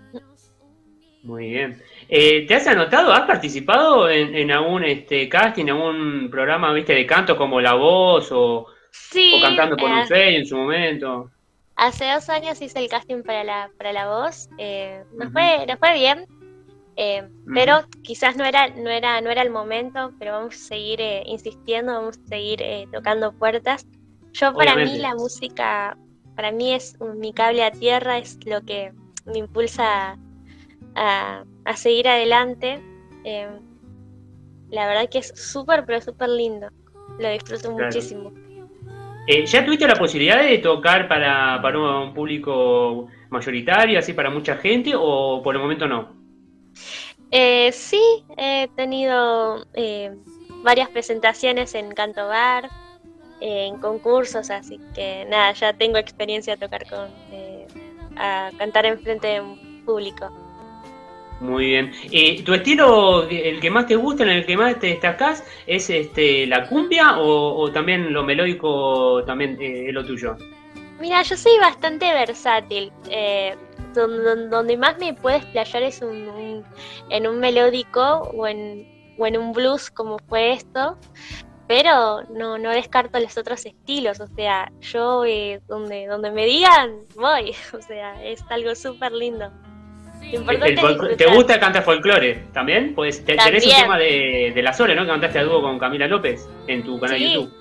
Muy bien. Eh, ¿te has anotado? ¿Has participado en, en algún este, casting, en algún programa, viste, de canto como La Voz o, Sí, o Cantando por eh, un Sueño en su momento? Hace dos años hice el casting para la, para la voz. eh, nos, fue, nos fue bien, eh, pero quizás no era, no, era, no era el momento, pero vamos a seguir eh, insistiendo, vamos a seguir eh, tocando puertas. Yo para mí la música, para mí es un- mi cable a tierra, es lo que me impulsa a, a seguir adelante. eh, la verdad que es súper, pero súper lindo. Lo disfruto Claro. muchísimo. Eh, ¿Ya tuviste la posibilidad de tocar para, un público mayoritario, así para mucha gente, o por el momento no? Eh, sí, he tenido eh, varias presentaciones en Canto Bar, en concursos, así que nada, ya tengo experiencia a tocar con, eh, a cantar en frente de un público. Muy bien. ¿Y tu estilo, el que más te gusta, en el que más te destacás, es este la cumbia o, también lo melódico también eh, es lo tuyo? Mira, yo soy bastante versátil. Eh, donde, más me puedo explayar es en un melódico o en, o en un blues como fue esto pero no, no descarto los otros estilos, o sea, yo eh, donde, donde me digan, voy, o sea, es algo súper lindo. ¿Te gusta cantar folclore también? Pues tenés un tema de, de la Sole, ¿no? Que cantaste a dúo con Camila López en tu canal de YouTube.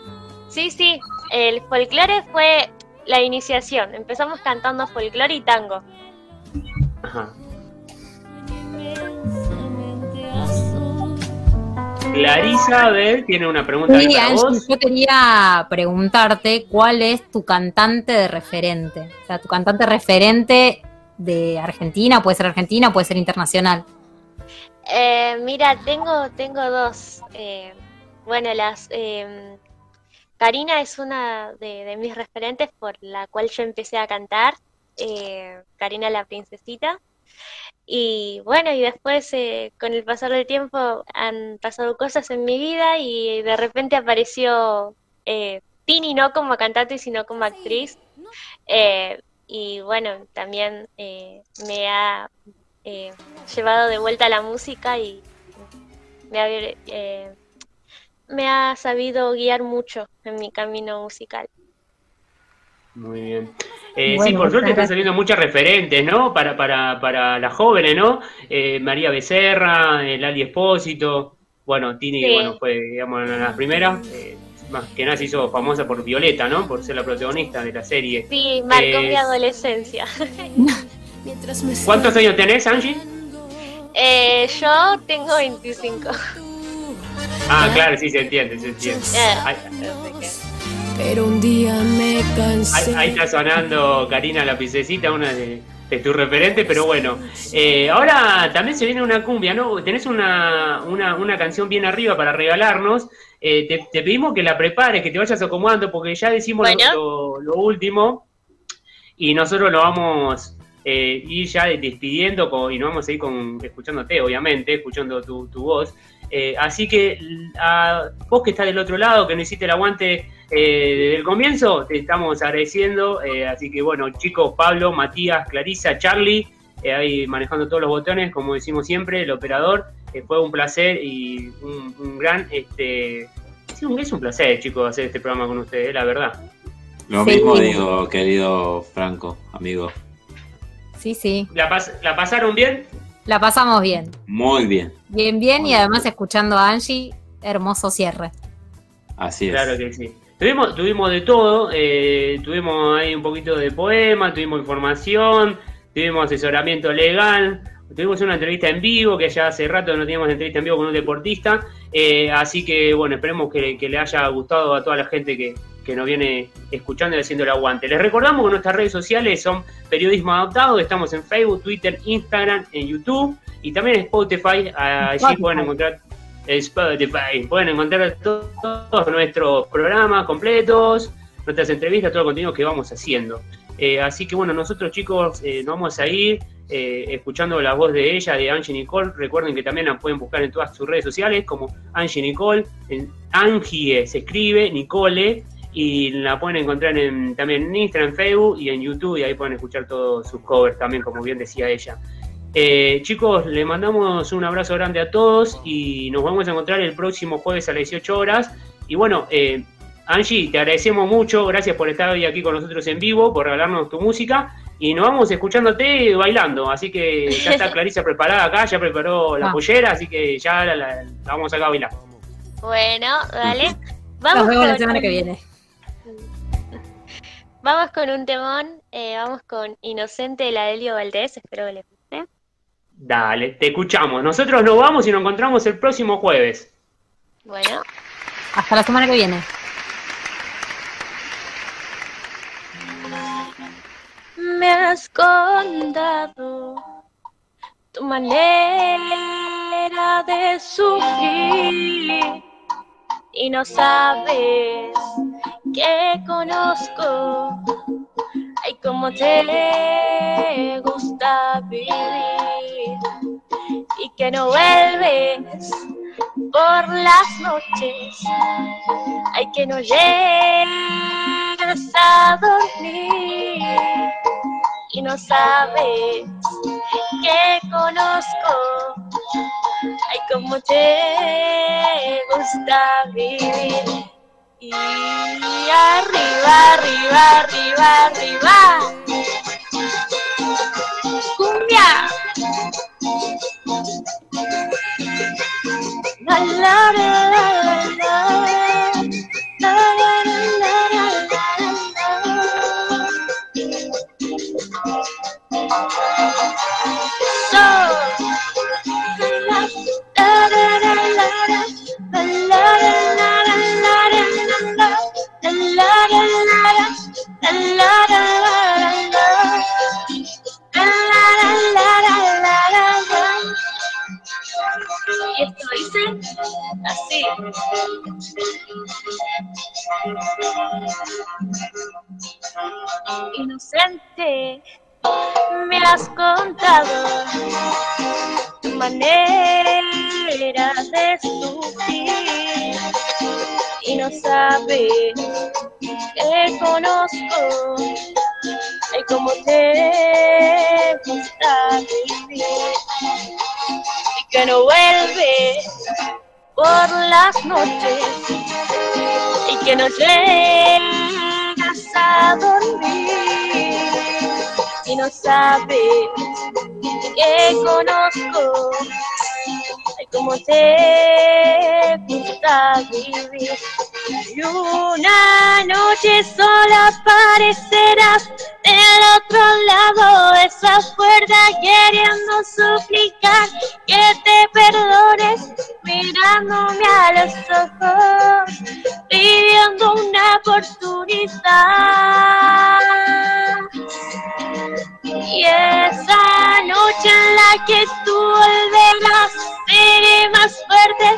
Sí, sí, el folclore fue la iniciación. Empezamos cantando folclore y tango. Ajá. Clarisa, a ver, tiene una pregunta sí, para vos. Yo quería preguntarte cuál es tu cantante de referente. O sea, tu cantante referente de Argentina, puede ser Argentina, puede ser internacional. Eh, mira, tengo, tengo dos. Eh, bueno, las eh, Karina es una de, mis referentes por la cual yo empecé a cantar. Karina la princesita. Y bueno, y después con el pasar del tiempo han pasado cosas en mi vida y de repente apareció Tini no como cantante sino como actriz y bueno, también eh, me ha eh, llevado de vuelta a la música y me ha, eh, me ha sabido guiar mucho en mi camino musical. Muy bien. sí, por suerte están saliendo muchas referentes, ¿no? Para, para, para las jóvenes, ¿no? María Becerra, Lali Espósito, bueno, Tini, bueno, fue, digamos, una de las primeras más que nada se hizo famosa por Violeta, ¿no? Por ser la protagonista de la serie. Sí, marcó mi adolescencia. ¿Cuántos años tenés, Angie? Eh, yo tengo 25. Ah, claro, sí, se entiende, se entiende. Pero un día me cansé. Ahí, está sonando Karina la Pisecita, una de, tus referentes, pero bueno. Eh, ahora también se viene una cumbia, ¿no? Tenés una, una, una canción bien arriba para regalarnos. Eh, te, pedimos que la prepares, que te vayas acomodando, porque ya decimos lo, último y nosotros lo vamos eh, ir ya despidiendo y nos vamos a ir con, escuchándote, obviamente, escuchando tu, voz. Eh, así que a vos que estás del otro lado, que no hiciste el aguante eh, desde el comienzo, te estamos agradeciendo. así que bueno, chicos, Pablo, Matías, Clarisa, Charlie, ahí manejando todos los botones, como decimos siempre, el operador fue un placer y un, gran, este, sí, es un placer, chicos, hacer este programa con ustedes, la verdad. Lo mismo digo, querido Franco, amigo. Sí, sí. ¿La, ¿La pasaron bien? La pasamos bien. Muy bien. Bien, bien, y además escuchando a Angie, hermoso cierre. Así es. Claro que sí. Tuvimos, tuvimos de todo, eh, tuvimos ahí un poquito de poema, tuvimos información, tuvimos asesoramiento legal, Tuvimos una entrevista en vivo, que ya hace rato no teníamos entrevista en vivo con un deportista. Eh, así que, bueno, esperemos que, le haya gustado a toda la gente que, nos viene escuchando y haciendo el aguante. Les recordamos que nuestras redes sociales son Periodismo Adaptado. Estamos en Facebook, Twitter, Instagram, en YouTube y también en Spotify. Allí pueden encontrar Pueden encontrar todos nuestros programas completos, nuestras entrevistas, todo el contenido que vamos haciendo. Eh, así que bueno, nosotros chicos eh, nos vamos a ir. Eh, escuchando la voz de ella, de Angie Nicole. Recuerden que también la pueden buscar en todas sus redes sociales como Angie Nicole. En Angie se escribe, Nicole, y la pueden encontrar en, también en Instagram, en Facebook y en YouTube, y ahí pueden escuchar todos sus covers también, como bien decía ella. Eh, chicos, le mandamos un abrazo grande a todos y nos vamos a encontrar el próximo jueves a las 18 horas. Y bueno, eh, Angie, te agradecemos mucho, gracias por estar hoy aquí con nosotros en vivo, por regalarnos tu música y nos vamos escuchándote bailando. Así que ya está Clarisa preparada acá, ya preparó la pollera, así que ya la, vamos acá a bailar. Bueno, dale. Vamos nos vemos la semana que viene. Vamos con un temón, eh, vamos con Inocente de la Delio Valdés, espero que les. Dale, te escuchamos. Nosotros nos vamos y nos encontramos el próximo jueves. Bueno. Hasta la semana que viene. me has contado tu manera de sufrir y no sabes que conozco. Ay, como te gusta vivir que no vuelves por las noches. Ay, que no llegas a dormir y no sabes que conozco. Ay, como te gusta vivir. Y arriba, arriba, arriba, arriba. La la la la la la la la la la So la la la la la la la la la la la la la la la así. Inocente, me has contado tu manera de sufrir y no sabes que conozco y cómo te gusta vivir que no vuelves por las noches y que no llegas a dormir y no sabes que conozco y cómo te gusta vivir. Y una noche sola aparecerás del otro lado esa puerta queriendo suplicar que te perdones mirándome a los ojos pidiendo una oportunidad. Y esa noche en la que tú volverás seré más fuerte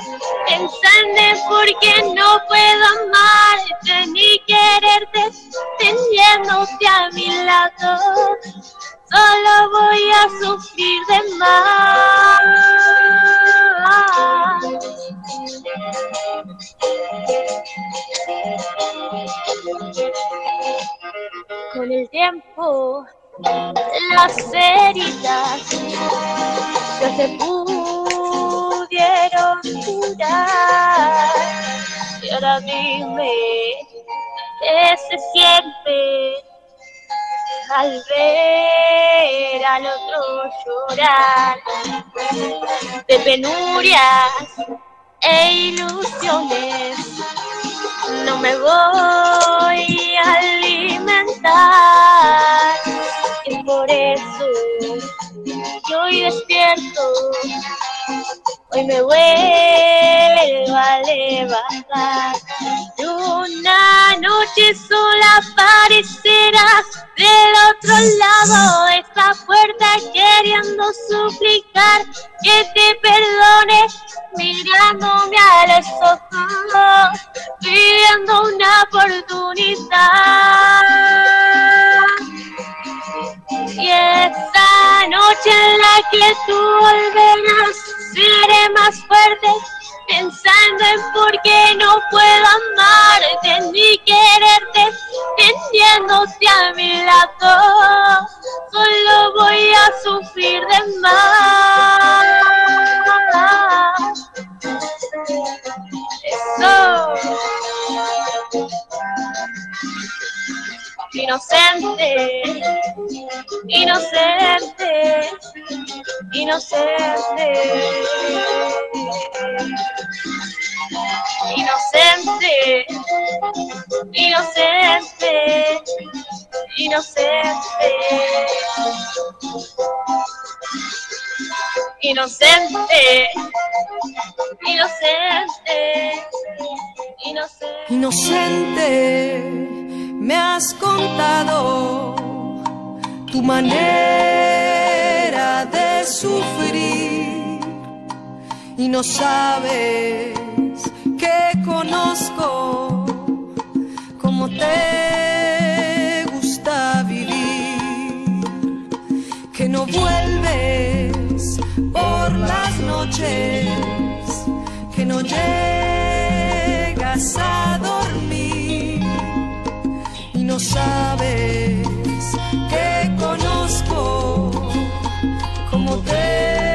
pensando en por no puedo amarte ni quererte teniéndote a mi lado solo voy a sufrir de más con el tiempo las heridas ya se pudieron curar. Y ahora dime qué se siente al ver al otro llorar de penurias e ilusiones. No me voy a alimentar y por eso yo hoy despierto, hoy me vuelvo a levantar. Una noche sola aparecerás del otro lado de esta puerta queriendo suplicar que te perdone. Mirándome a los ojos pidiendo una oportunidad. Y esta noche en la que tú volverás seré más fuerte pensando en por qué no puedo amarte ni quererte, teniéndote a mi lado, solo voy a sufrir de más. Eso. Inocente, inocente, inocente. Inocente, inocente, inocente. Inocente, inocente, inocente. Inocente, me has contado tu manera de sufrir y no sabes que conozco cómo te gusta vivir, que no vuelves por las noches, que no llegas a dormir no sabes que conozco como te